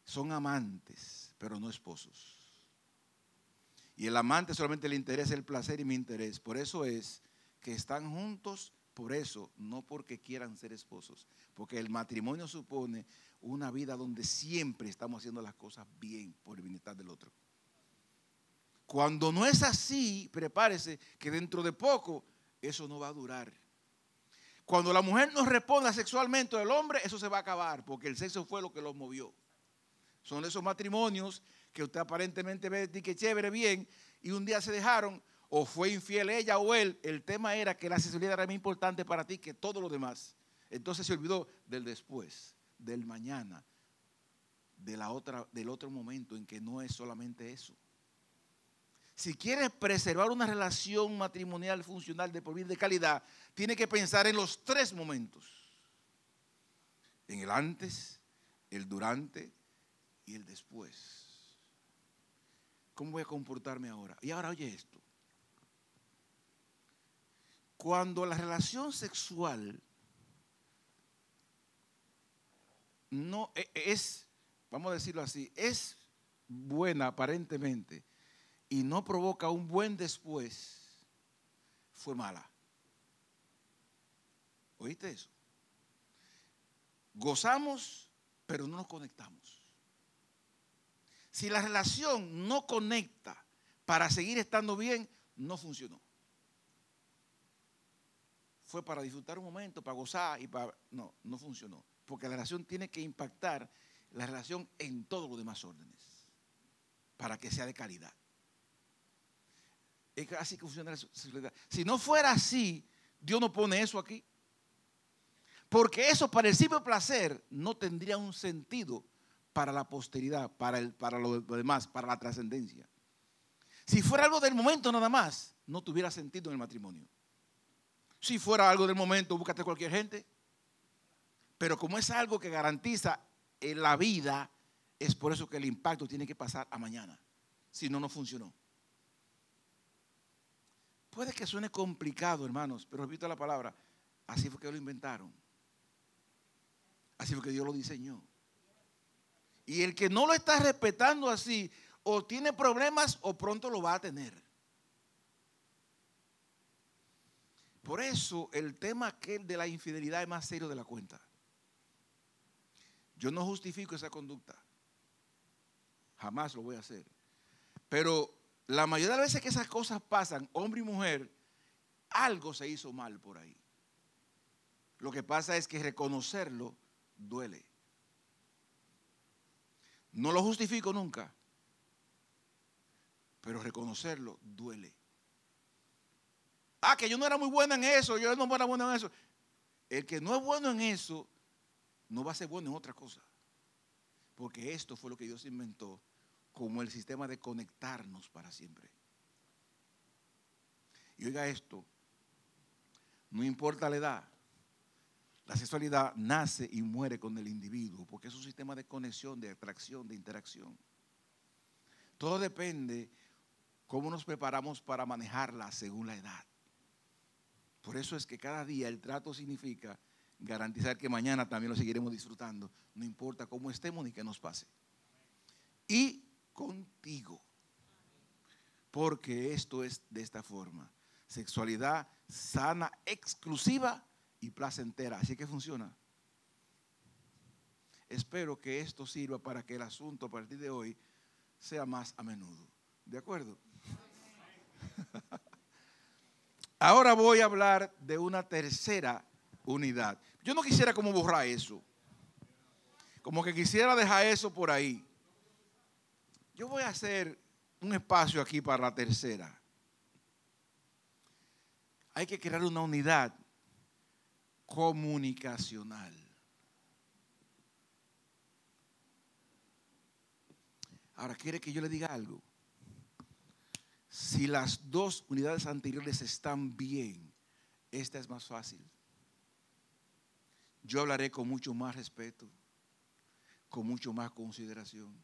Son amantes, pero no esposos. Y el amante solamente le interesa el placer y mi interés. Por eso es que están juntos, por eso, no porque quieran ser esposos. Porque el matrimonio supone una vida donde siempre estamos haciendo las cosas bien por el bienestar del otro. Cuando no es así, prepárese que dentro de poco eso no va a durar. Cuando la mujer no responda sexualmente al hombre, eso se va a acabar, porque el sexo fue lo que los movió. Son esos matrimonios que usted aparentemente ve que chévere, bien, y un día se dejaron, o fue infiel ella o él. El tema era que la sexualidad era más importante para ti que todo lo demás. Entonces se olvidó del después, del mañana, de la otra, del otro momento en que no es solamente eso. Si quieres preservar una relación matrimonial funcional de por de calidad, tiene que pensar en los tres momentos. En el antes, el durante y el después. ¿Cómo voy a comportarme ahora? Y ahora oye esto. Cuando la relación sexual no e, es, vamos a decirlo así, es buena aparentemente, y no provoca un buen después, fue mala. ¿Oíste eso? Gozamos, pero no nos conectamos. Si la relación no conecta para seguir estando bien, no funcionó. Fue para disfrutar un momento, para gozar y para... No, no funcionó. Porque la relación tiene que impactar la relación en todos los demás órdenes para que sea de calidad. Es así que funciona la sexualidad. Si no fuera así, Dios no pone eso aquí. Porque eso para el simple placer no tendría un sentido para la posteridad, para, el, para lo, demás, para la trascendencia. Si fuera algo del momento nada más, no tuviera sentido en el matrimonio. Si fuera algo del momento, búscate cualquier gente. Pero como es algo que garantiza en la vida, es por eso que el impacto tiene que pasar a mañana. Si no, no funcionó. Puede que suene complicado, hermanos, pero repito la palabra, así fue que lo inventaron. Así fue que Dios lo diseñó. Y el que no lo está respetando así, o tiene problemas o pronto lo va a tener. Por eso el tema de la infidelidad es más serio de la cuenta. Yo no justifico esa conducta. Jamás lo voy a hacer. Pero la mayoría de las veces que esas cosas pasan, hombre y mujer, algo se hizo mal por ahí. Lo que pasa es que reconocerlo duele. No lo justifico nunca, pero reconocerlo duele. Ah, que yo no era muy buena en eso, yo no era bueno en eso. El que no es bueno en eso, no va a ser bueno en otra cosa. Porque esto fue lo que Dios inventó como el sistema de conectarnos para siempre. Y oiga esto, no importa la edad, la sexualidad nace y muere con el individuo, porque es un sistema de conexión, de atracción, de interacción. Todo depende cómo nos preparamos para manejarla según la edad. Por eso es que cada día el trato significa garantizar que mañana también lo seguiremos disfrutando, no importa cómo estemos ni qué nos pase. Y porque esto es de esta forma, sexualidad sana, exclusiva y placentera. Así que funciona. Espero que esto sirva para que el asunto a partir de hoy sea más a menudo. ¿De acuerdo? <laughs> Ahora voy a hablar de una tercera unidad. Yo no quisiera como borrar eso. Como que quisiera dejar eso por ahí. Yo voy a hacer un espacio aquí para la tercera. Hay que crear una unidad comunicacional. Ahora, ¿quiere que yo le diga algo? Si las dos unidades anteriores están bien, esta es más fácil. Yo hablaré con mucho más respeto, con mucho más consideración,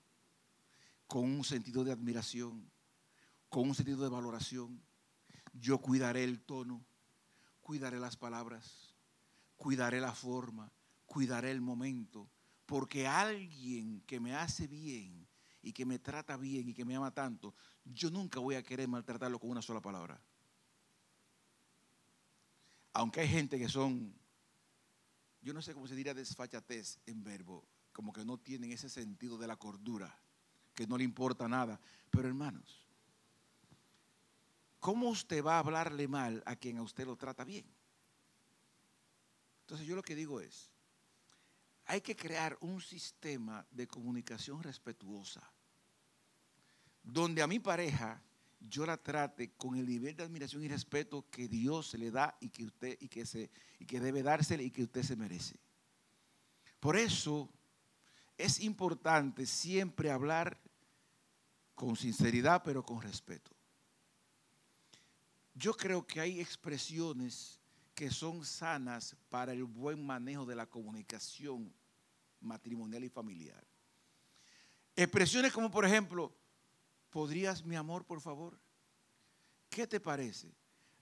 con un sentido de admiración, con un sentido de valoración. Yo cuidaré el tono, cuidaré las palabras, cuidaré la forma, cuidaré el momento, porque alguien que me hace bien y que me trata bien y que me ama tanto, yo nunca voy a querer maltratarlo con una sola palabra. Aunque hay gente que son, yo no sé cómo se diría desfachatez en verbo, como que no tienen ese sentido de la cordura, que no le importa nada. Pero hermanos, ¿cómo usted va a hablarle mal a quien a usted lo trata bien? Entonces yo lo que digo es, hay que crear un sistema de comunicación respetuosa, donde a mi pareja yo la trate con el nivel de admiración y respeto que Dios se le da y que usted y que se y que debe dársele y que usted se merece. Por eso es importante siempre hablar con sinceridad, pero con respeto. Yo creo que hay expresiones que son sanas para el buen manejo de la comunicación matrimonial y familiar. Expresiones como, por ejemplo, ¿podrías, mi amor, por favor? ¿Qué te parece?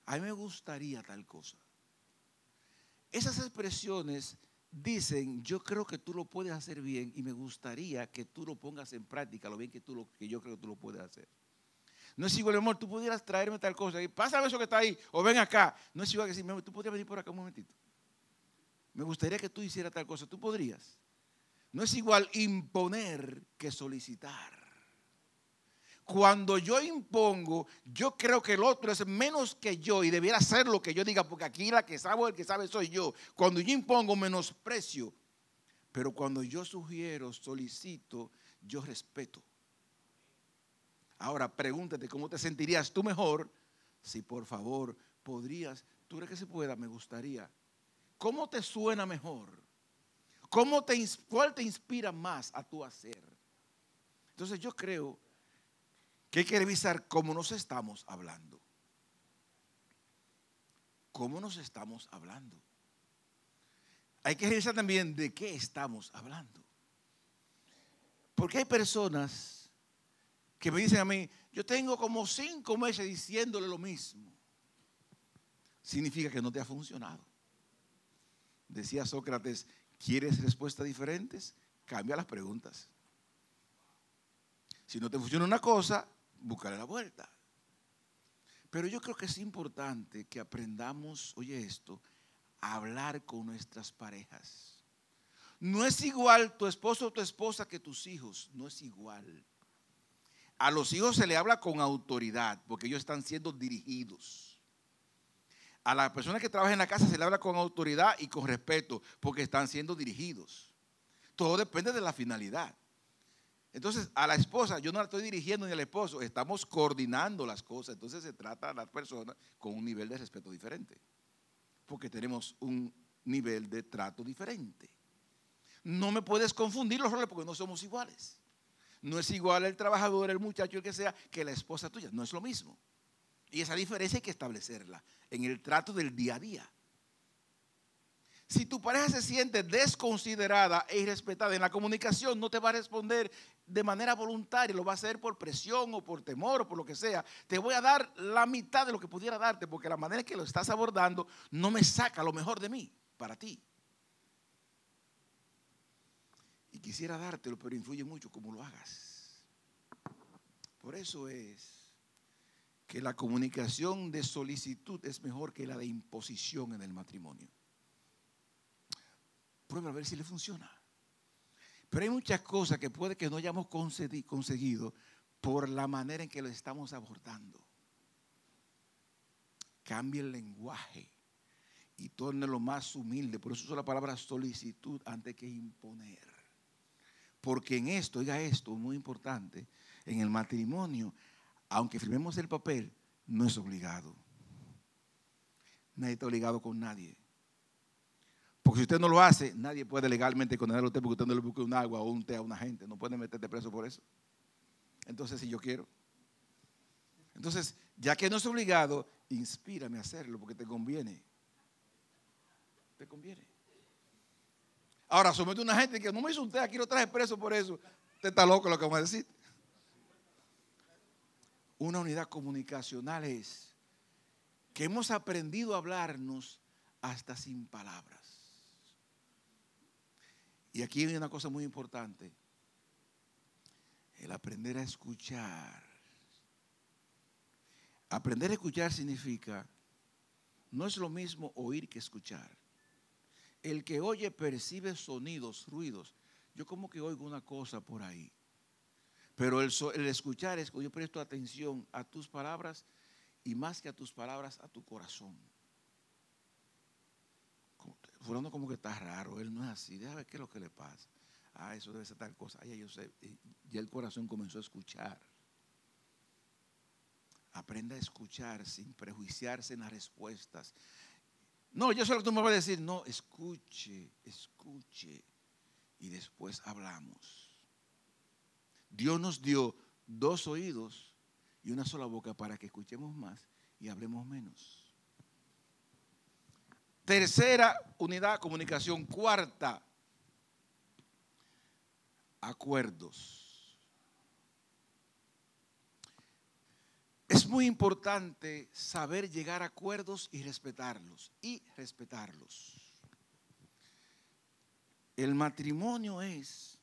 A mí me gustaría tal cosa. Esas expresiones dicen, yo creo que tú lo puedes hacer bien y me gustaría que tú lo pongas en práctica, lo bien que, tú lo, que yo creo que tú lo puedes hacer. No es igual, amor, tú pudieras traerme tal cosa. Y pásame eso que está ahí. O ven acá. No es igual que decir, tú podrías venir por acá un momentito. Me gustaría que tú hicieras tal cosa. Tú podrías. No es igual imponer que solicitar. Cuando yo impongo, yo creo que el otro es menos que yo y debiera hacer lo que yo diga, porque aquí la que sabe, el que sabe soy yo. Cuando yo impongo, menosprecio. Pero cuando yo sugiero, solicito, yo respeto. Ahora pregúntate cómo te sentirías tú mejor si por favor podrías, tú crees que se pueda, me gustaría. ¿Cómo te suena mejor? ¿Cómo te, ¿Cuál te inspira más a tu hacer? Entonces yo creo que hay que revisar cómo nos estamos hablando. cómo nos estamos hablando. Hay que revisar también de qué estamos hablando. Porque hay personas que me dicen a mí, yo tengo como cinco meses diciéndole lo mismo. Significa que no te ha funcionado. Decía Sócrates, ¿quieres respuestas diferentes? Cambia las preguntas. Si no te funciona una cosa, búscale la vuelta. Pero yo creo que es importante que aprendamos, oye esto, a hablar con nuestras parejas. No es igual tu esposo o tu esposa que tus hijos, no es igual. A los hijos se le habla con autoridad porque ellos están siendo dirigidos. A las personas que trabajan en la casa se le habla con autoridad y con respeto porque están siendo dirigidos. Todo depende de la finalidad. Entonces, a la esposa, yo no la estoy dirigiendo ni al esposo, estamos coordinando las cosas. Entonces, se trata a las personas con un nivel de respeto diferente. Porque tenemos un nivel de trato diferente. No me puedes confundir los roles porque no somos iguales. No es igual el trabajador, el muchacho, el que sea, que la esposa tuya. No es lo mismo. Y esa diferencia hay que establecerla en el trato del día a día. Si tu pareja se siente desconsiderada e irrespetada en la comunicación, no te va a responder de manera voluntaria, lo va a hacer por presión o por temor o por lo que sea. Te voy a dar la mitad de lo que pudiera darte porque la manera en que lo estás abordando no me saca lo mejor de mí para ti. Y quisiera dártelo, pero influye mucho cómo lo hagas. Por eso es que la comunicación de solicitud es mejor que la de imposición en el matrimonio. Prueba a ver si le funciona. Pero hay muchas cosas que puede que no hayamos conseguido por la manera en que lo estamos abordando. Cambie el lenguaje y lo más humilde. Por eso uso la palabra solicitud antes que imponer. Porque en esto, oiga esto, muy importante, en el matrimonio, aunque firmemos el papel, no es obligado. Nadie está obligado con nadie. Porque si usted no lo hace, nadie puede legalmente condenarlo a usted porque usted no le busque un agua o un té a una gente. No puede meterte preso por eso. Entonces, si yo quiero. Entonces, ya que no es obligado, inspírame a hacerlo porque te conviene. Te conviene. Ahora, somete a una gente que no me hizo té, aquí lo traje preso por eso. Usted está loco lo que vamos a decir. Una unidad comunicacional es que hemos aprendido a hablarnos hasta sin palabras. Y aquí hay una cosa muy importante. El aprender a escuchar. Aprender a escuchar significa, no es lo mismo oír que escuchar. El que oye percibe sonidos, ruidos. Yo como que oigo una cosa por ahí. Pero el, el escuchar es que yo presto atención a tus palabras y más que a tus palabras, a tu corazón fulano como que está raro, él no es así, déjame ver qué es lo que le pasa. Ah, eso debe ser tal cosa. Ay, yo sé, ya el corazón comenzó a escuchar. Aprenda a escuchar sin prejuiciarse en las respuestas. No, yo sé lo tú me vas a decir. No, escuche, escuche. Y después hablamos. Dios nos dio dos oídos y una sola boca para que escuchemos más y hablemos menos. Tercera unidad, comunicación. Cuarta, acuerdos. Es muy importante saber llegar a acuerdos y respetarlos. Y respetarlos. El matrimonio es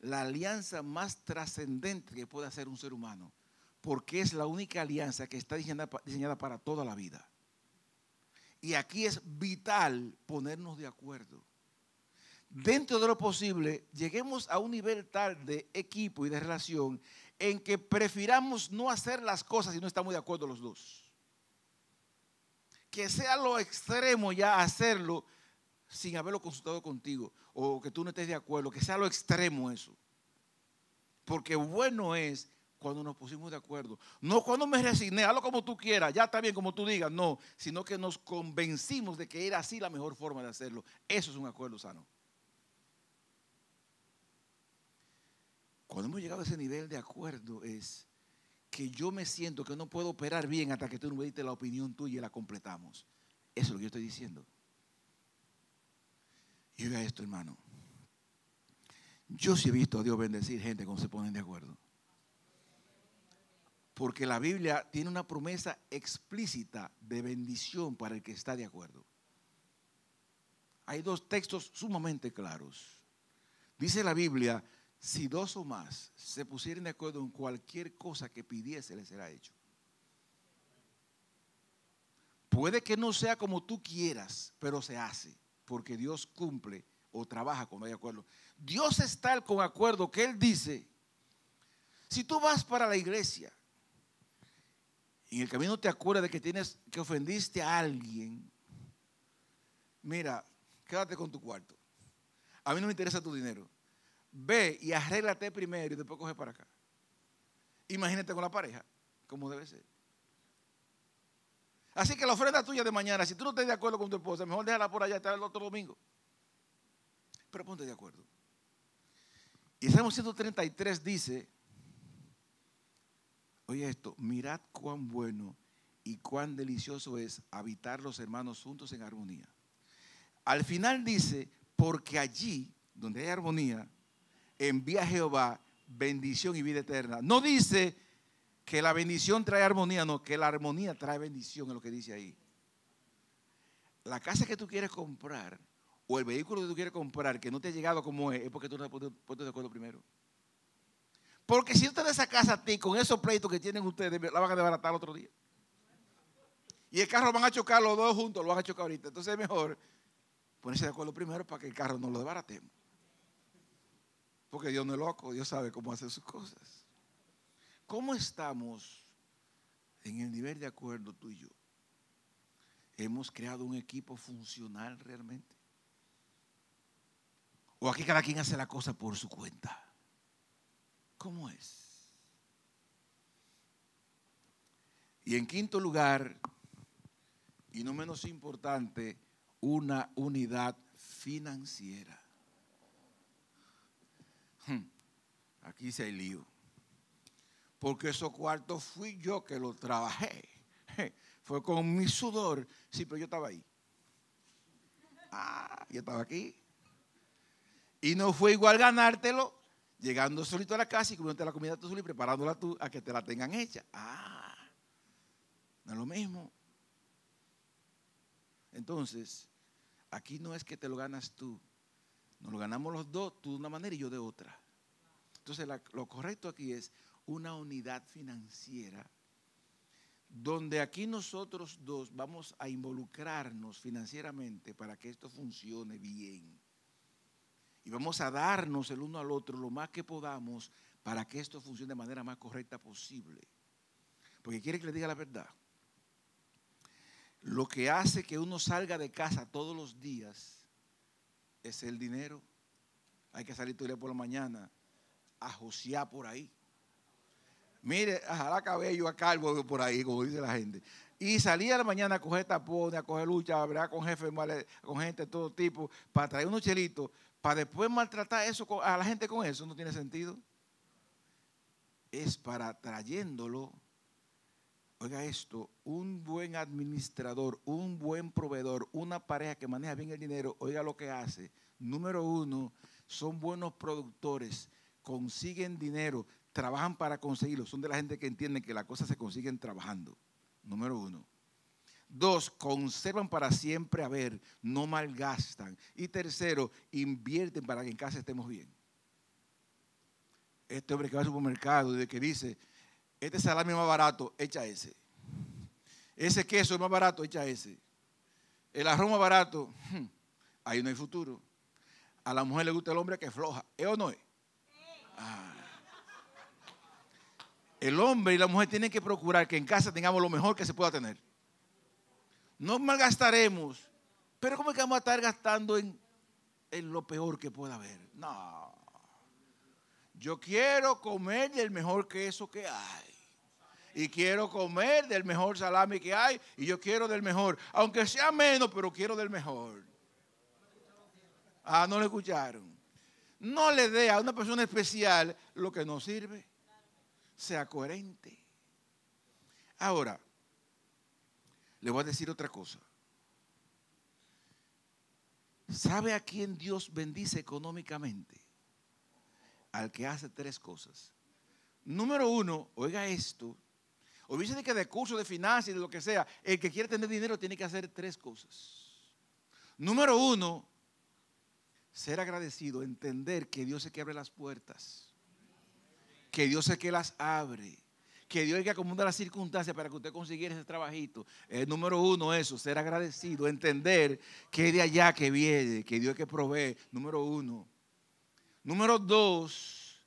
la alianza más trascendente que puede hacer un ser humano, porque es la única alianza que está diseñada, para toda la vida. Y aquí es vital ponernos de acuerdo. Dentro de lo posible, lleguemos a un nivel tal de equipo y de relación en que prefiramos no hacer las cosas si no estamos de acuerdo los dos. Que sea lo extremo ya hacerlo sin haberlo consultado contigo o que tú no estés de acuerdo, que sea lo extremo eso. Porque bueno es cuando nos pusimos de acuerdo. No cuando me resigné, hazlo como tú quieras, ya está bien como tú digas, no, sino que nos convencimos de que era así la mejor forma de hacerlo. Eso es un acuerdo sano. Cuando hemos llegado a ese nivel de acuerdo es que yo me siento que no puedo operar bien hasta que tú no me diste la opinión tuya y la completamos. Eso es lo que yo estoy diciendo. Y oiga esto, hermano. Yo sí he visto a Dios bendecir gente cuando se ponen de acuerdo. Porque la Biblia tiene una promesa explícita de bendición para el que está de acuerdo. Hay dos textos sumamente claros. Dice la Biblia, si dos o más se pusieren de acuerdo en cualquier cosa que pidiese, les será hecho. Puede que no sea como tú quieras, pero se hace, porque Dios cumple o trabaja cuando hay acuerdo. Dios está con acuerdo que Él dice, si tú vas para la iglesia en el camino te acuerdas de que tienes que ofendiste a alguien, mira, quédate con tu cuarto. A mí no me interesa tu dinero. Ve y arréglate primero y después coge para acá. Imagínate con la pareja, como debe ser. Así que la ofrenda tuya de mañana, si tú no estás de acuerdo con tu esposa, mejor déjala por allá y el otro domingo. Pero ponte de acuerdo. Y Salmo 133 dice, oye esto, mirad cuán bueno y cuán delicioso es habitar los hermanos juntos en armonía. Al final dice, porque allí, donde hay armonía, envía Jehová bendición y vida eterna. No dice que la bendición trae armonía, no, que la armonía trae bendición, es lo que dice ahí. La casa que tú quieres comprar o el vehículo que tú quieres comprar que no te ha llegado como es, es porque tú no te has puesto de acuerdo primero. Porque si usted esa casa a ti con esos pleitos que tienen ustedes, la van a desbaratar otro día. Y el carro van a chocar los dos juntos, lo van a chocar ahorita. Entonces es mejor ponerse de acuerdo primero para que el carro no lo desbaratemos. Porque Dios no es loco, Dios sabe cómo hacer sus cosas. ¿Cómo estamos en el nivel de acuerdo tú y yo? ¿Hemos creado un equipo funcional realmente? ¿O aquí cada quien hace la cosa por su cuenta? ¿Cómo es? Y en quinto lugar, y no menos importante, una unidad financiera. Hmm, aquí se hay lío. Porque esos cuartos fui yo que los trabajé. Fue con mi sudor. Sí, pero yo estaba ahí. Ah, yo estaba aquí. Y no fue igual ganártelo llegando solito a la casa y comiéndote la comida tú solo y preparándola tú a que te la tengan hecha. Ah, no es lo mismo. Entonces, aquí no es que te lo ganas tú. Nos lo ganamos los dos, tú de una manera y yo de otra. Entonces, lo correcto aquí es una unidad financiera donde aquí nosotros dos vamos a involucrarnos financieramente para que esto funcione bien. Y vamos a darnos el uno al otro lo más que podamos para que esto funcione de manera más correcta posible. Porque quiere que le diga la verdad. Lo que hace que uno salga de casa todos los días es el dinero. Hay que salir día por la mañana a josear por ahí. Mire, a la cabello a calvo por ahí, como dice la gente. Y salía a la mañana a coger tapones, a coger lucha, a ver con jefes, con gente de todo tipo, para traer unos chelitos para después maltratar eso a la gente con eso, no tiene sentido. Es para trayéndolo, oiga esto, un buen administrador, un buen proveedor, una pareja que maneja bien el dinero, oiga lo que hace. Número uno, son buenos productores, consiguen dinero, trabajan para conseguirlo, son de la gente que entiende que las cosas se consiguen trabajando. Número uno. Dos, conservan para siempre a ver, no malgastan. Y tercero, invierten para que en casa estemos bien. Este hombre que va al supermercado y que dice, este salami es más barato, echa ese. Ese queso es más barato, echa ese. El arroz más barato, hmm, ahí no hay futuro. A la mujer le gusta el hombre que floja. ¿Es o no es? Ah. El hombre y la mujer tienen que procurar que en casa tengamos lo mejor que se pueda tener no malgastaremos. Pero ¿cómo es que vamos a estar gastando en, en lo peor que pueda haber? No. Yo quiero comer del mejor queso que hay. Y quiero comer del mejor salami que hay. Y yo quiero del mejor. Aunque sea menos, pero quiero del mejor. Ah, no le escucharon. No le dé a una persona especial lo que no sirve. Sea coherente. Ahora, le voy a decir otra cosa. ¿Sabe a quién Dios bendice económicamente? Al que hace tres cosas. Número uno, oiga esto. Olvídese de que de curso de finanzas y de lo que sea, el que quiere tener dinero tiene que hacer tres cosas. Número uno, ser agradecido, entender que Dios es que abre las puertas, que Dios es que las abre, que Dios es que acomoda las circunstancias para que usted consiguiera ese trabajito. El número uno, eso, ser agradecido, entender que de allá que viene, que Dios es que provee. Número uno. Número dos,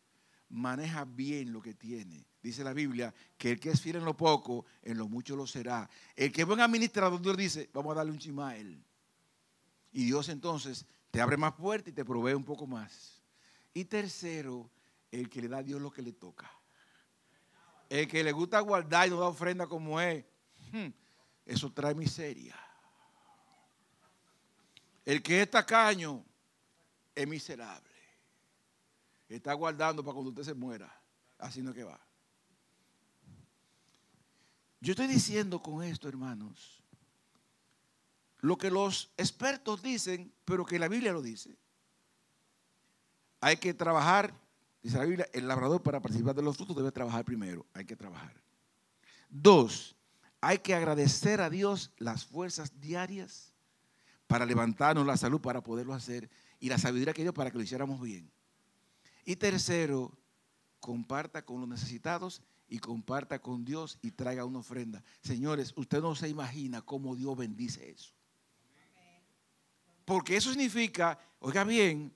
maneja bien lo que tiene. Dice la Biblia que el que es fiel en lo poco, en lo mucho lo será. El que es buen administrador, Dios dice, vamos a darle un chimael. Y Dios entonces te abre más puertas y te provee un poco más. Y tercero, el que le da a Dios lo que le toca. El que le gusta guardar y no da ofrenda como es, hmm, eso trae miseria. El que es tacaño es miserable. Está guardando para cuando usted se muera. Así no que va. Yo estoy diciendo con esto, hermanos, lo que los expertos dicen, pero que la Biblia lo dice. Hay que trabajar, dice la Biblia, el labrador para participar de los frutos debe trabajar primero, hay que trabajar. Dos, hay que agradecer a Dios las fuerzas diarias para levantarnos la salud para poderlo hacer y la sabiduría que dio para que lo hiciéramos bien. Y tercero, comparta con los necesitados y comparta con Dios y traiga una ofrenda. Señores, usted no se imagina cómo Dios bendice eso. Porque eso significa, oiga bien,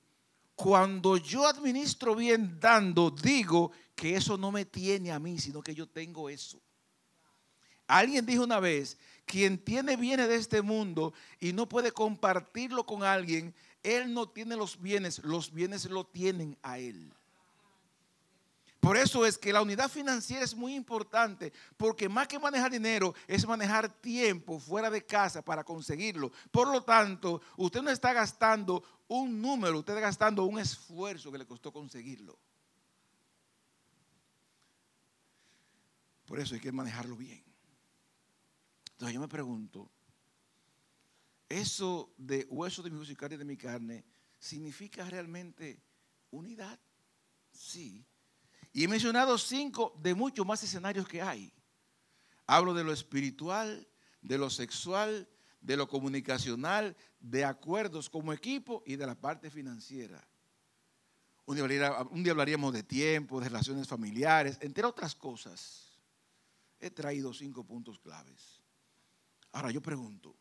cuando yo administro bien dando, digo que eso no me tiene a mí, sino que yo tengo eso. Alguien dijo una vez, quien tiene bienes de este mundo y no puede compartirlo con alguien, él no tiene los bienes, los bienes lo tienen a él. Por eso es que la unidad financiera es muy importante, porque más que manejar dinero es manejar tiempo fuera de casa para conseguirlo. Por lo tanto, usted no está gastando un número, usted está gastando un esfuerzo que le costó conseguirlo. Por eso hay que manejarlo bien. Entonces yo me pregunto, ¿eso de hueso de mi hueso y carne de mi carne significa realmente unidad? Sí. Y he mencionado cinco de muchos más escenarios que hay. Hablo de lo espiritual, de lo sexual, de lo comunicacional, de acuerdos como equipo y de la parte financiera. Un día, hablaríamos de tiempo, de relaciones familiares, entre otras cosas. He traído cinco puntos claves. Ahora yo pregunto,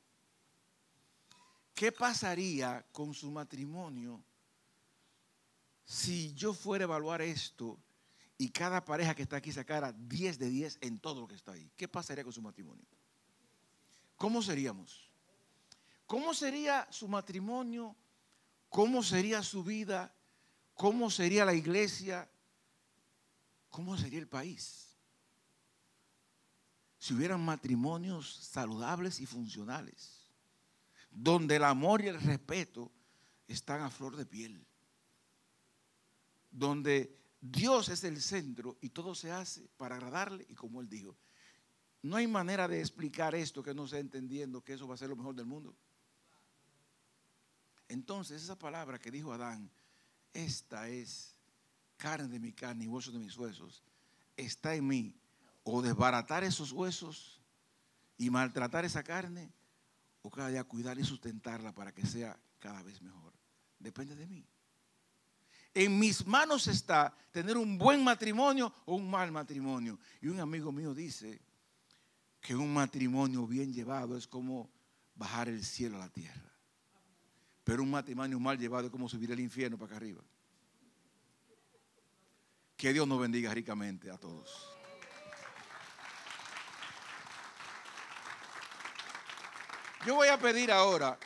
¿qué pasaría con su matrimonio si yo fuera a evaluar esto y cada pareja que está aquí sacara 10 de 10 en todo lo que está ahí, ¿qué pasaría con su matrimonio? ¿Cómo seríamos? ¿Cómo sería su matrimonio? ¿Cómo sería su vida? ¿Cómo sería la iglesia? ¿Cómo sería el país? Si hubieran matrimonios saludables y funcionales, donde el amor y el respeto están a flor de piel, donde Dios es el centro y todo se hace para agradarle y como él dijo. No hay manera de explicar esto que no sea entendiendo que eso va a ser lo mejor del mundo. Entonces esa palabra que dijo Adán, esta es carne de mi carne y huesos de mis huesos, está en mí. O desbaratar esos huesos y maltratar esa carne, o cada día cuidar y sustentarla para que sea cada vez mejor. Depende de mí. En mis manos está tener un buen matrimonio o un mal matrimonio. Y un amigo mío dice que un matrimonio bien llevado es como bajar el cielo a la tierra. Pero un matrimonio mal llevado es como subir el infierno para acá arriba. Que Dios nos bendiga ricamente a todos. Yo voy a pedir ahora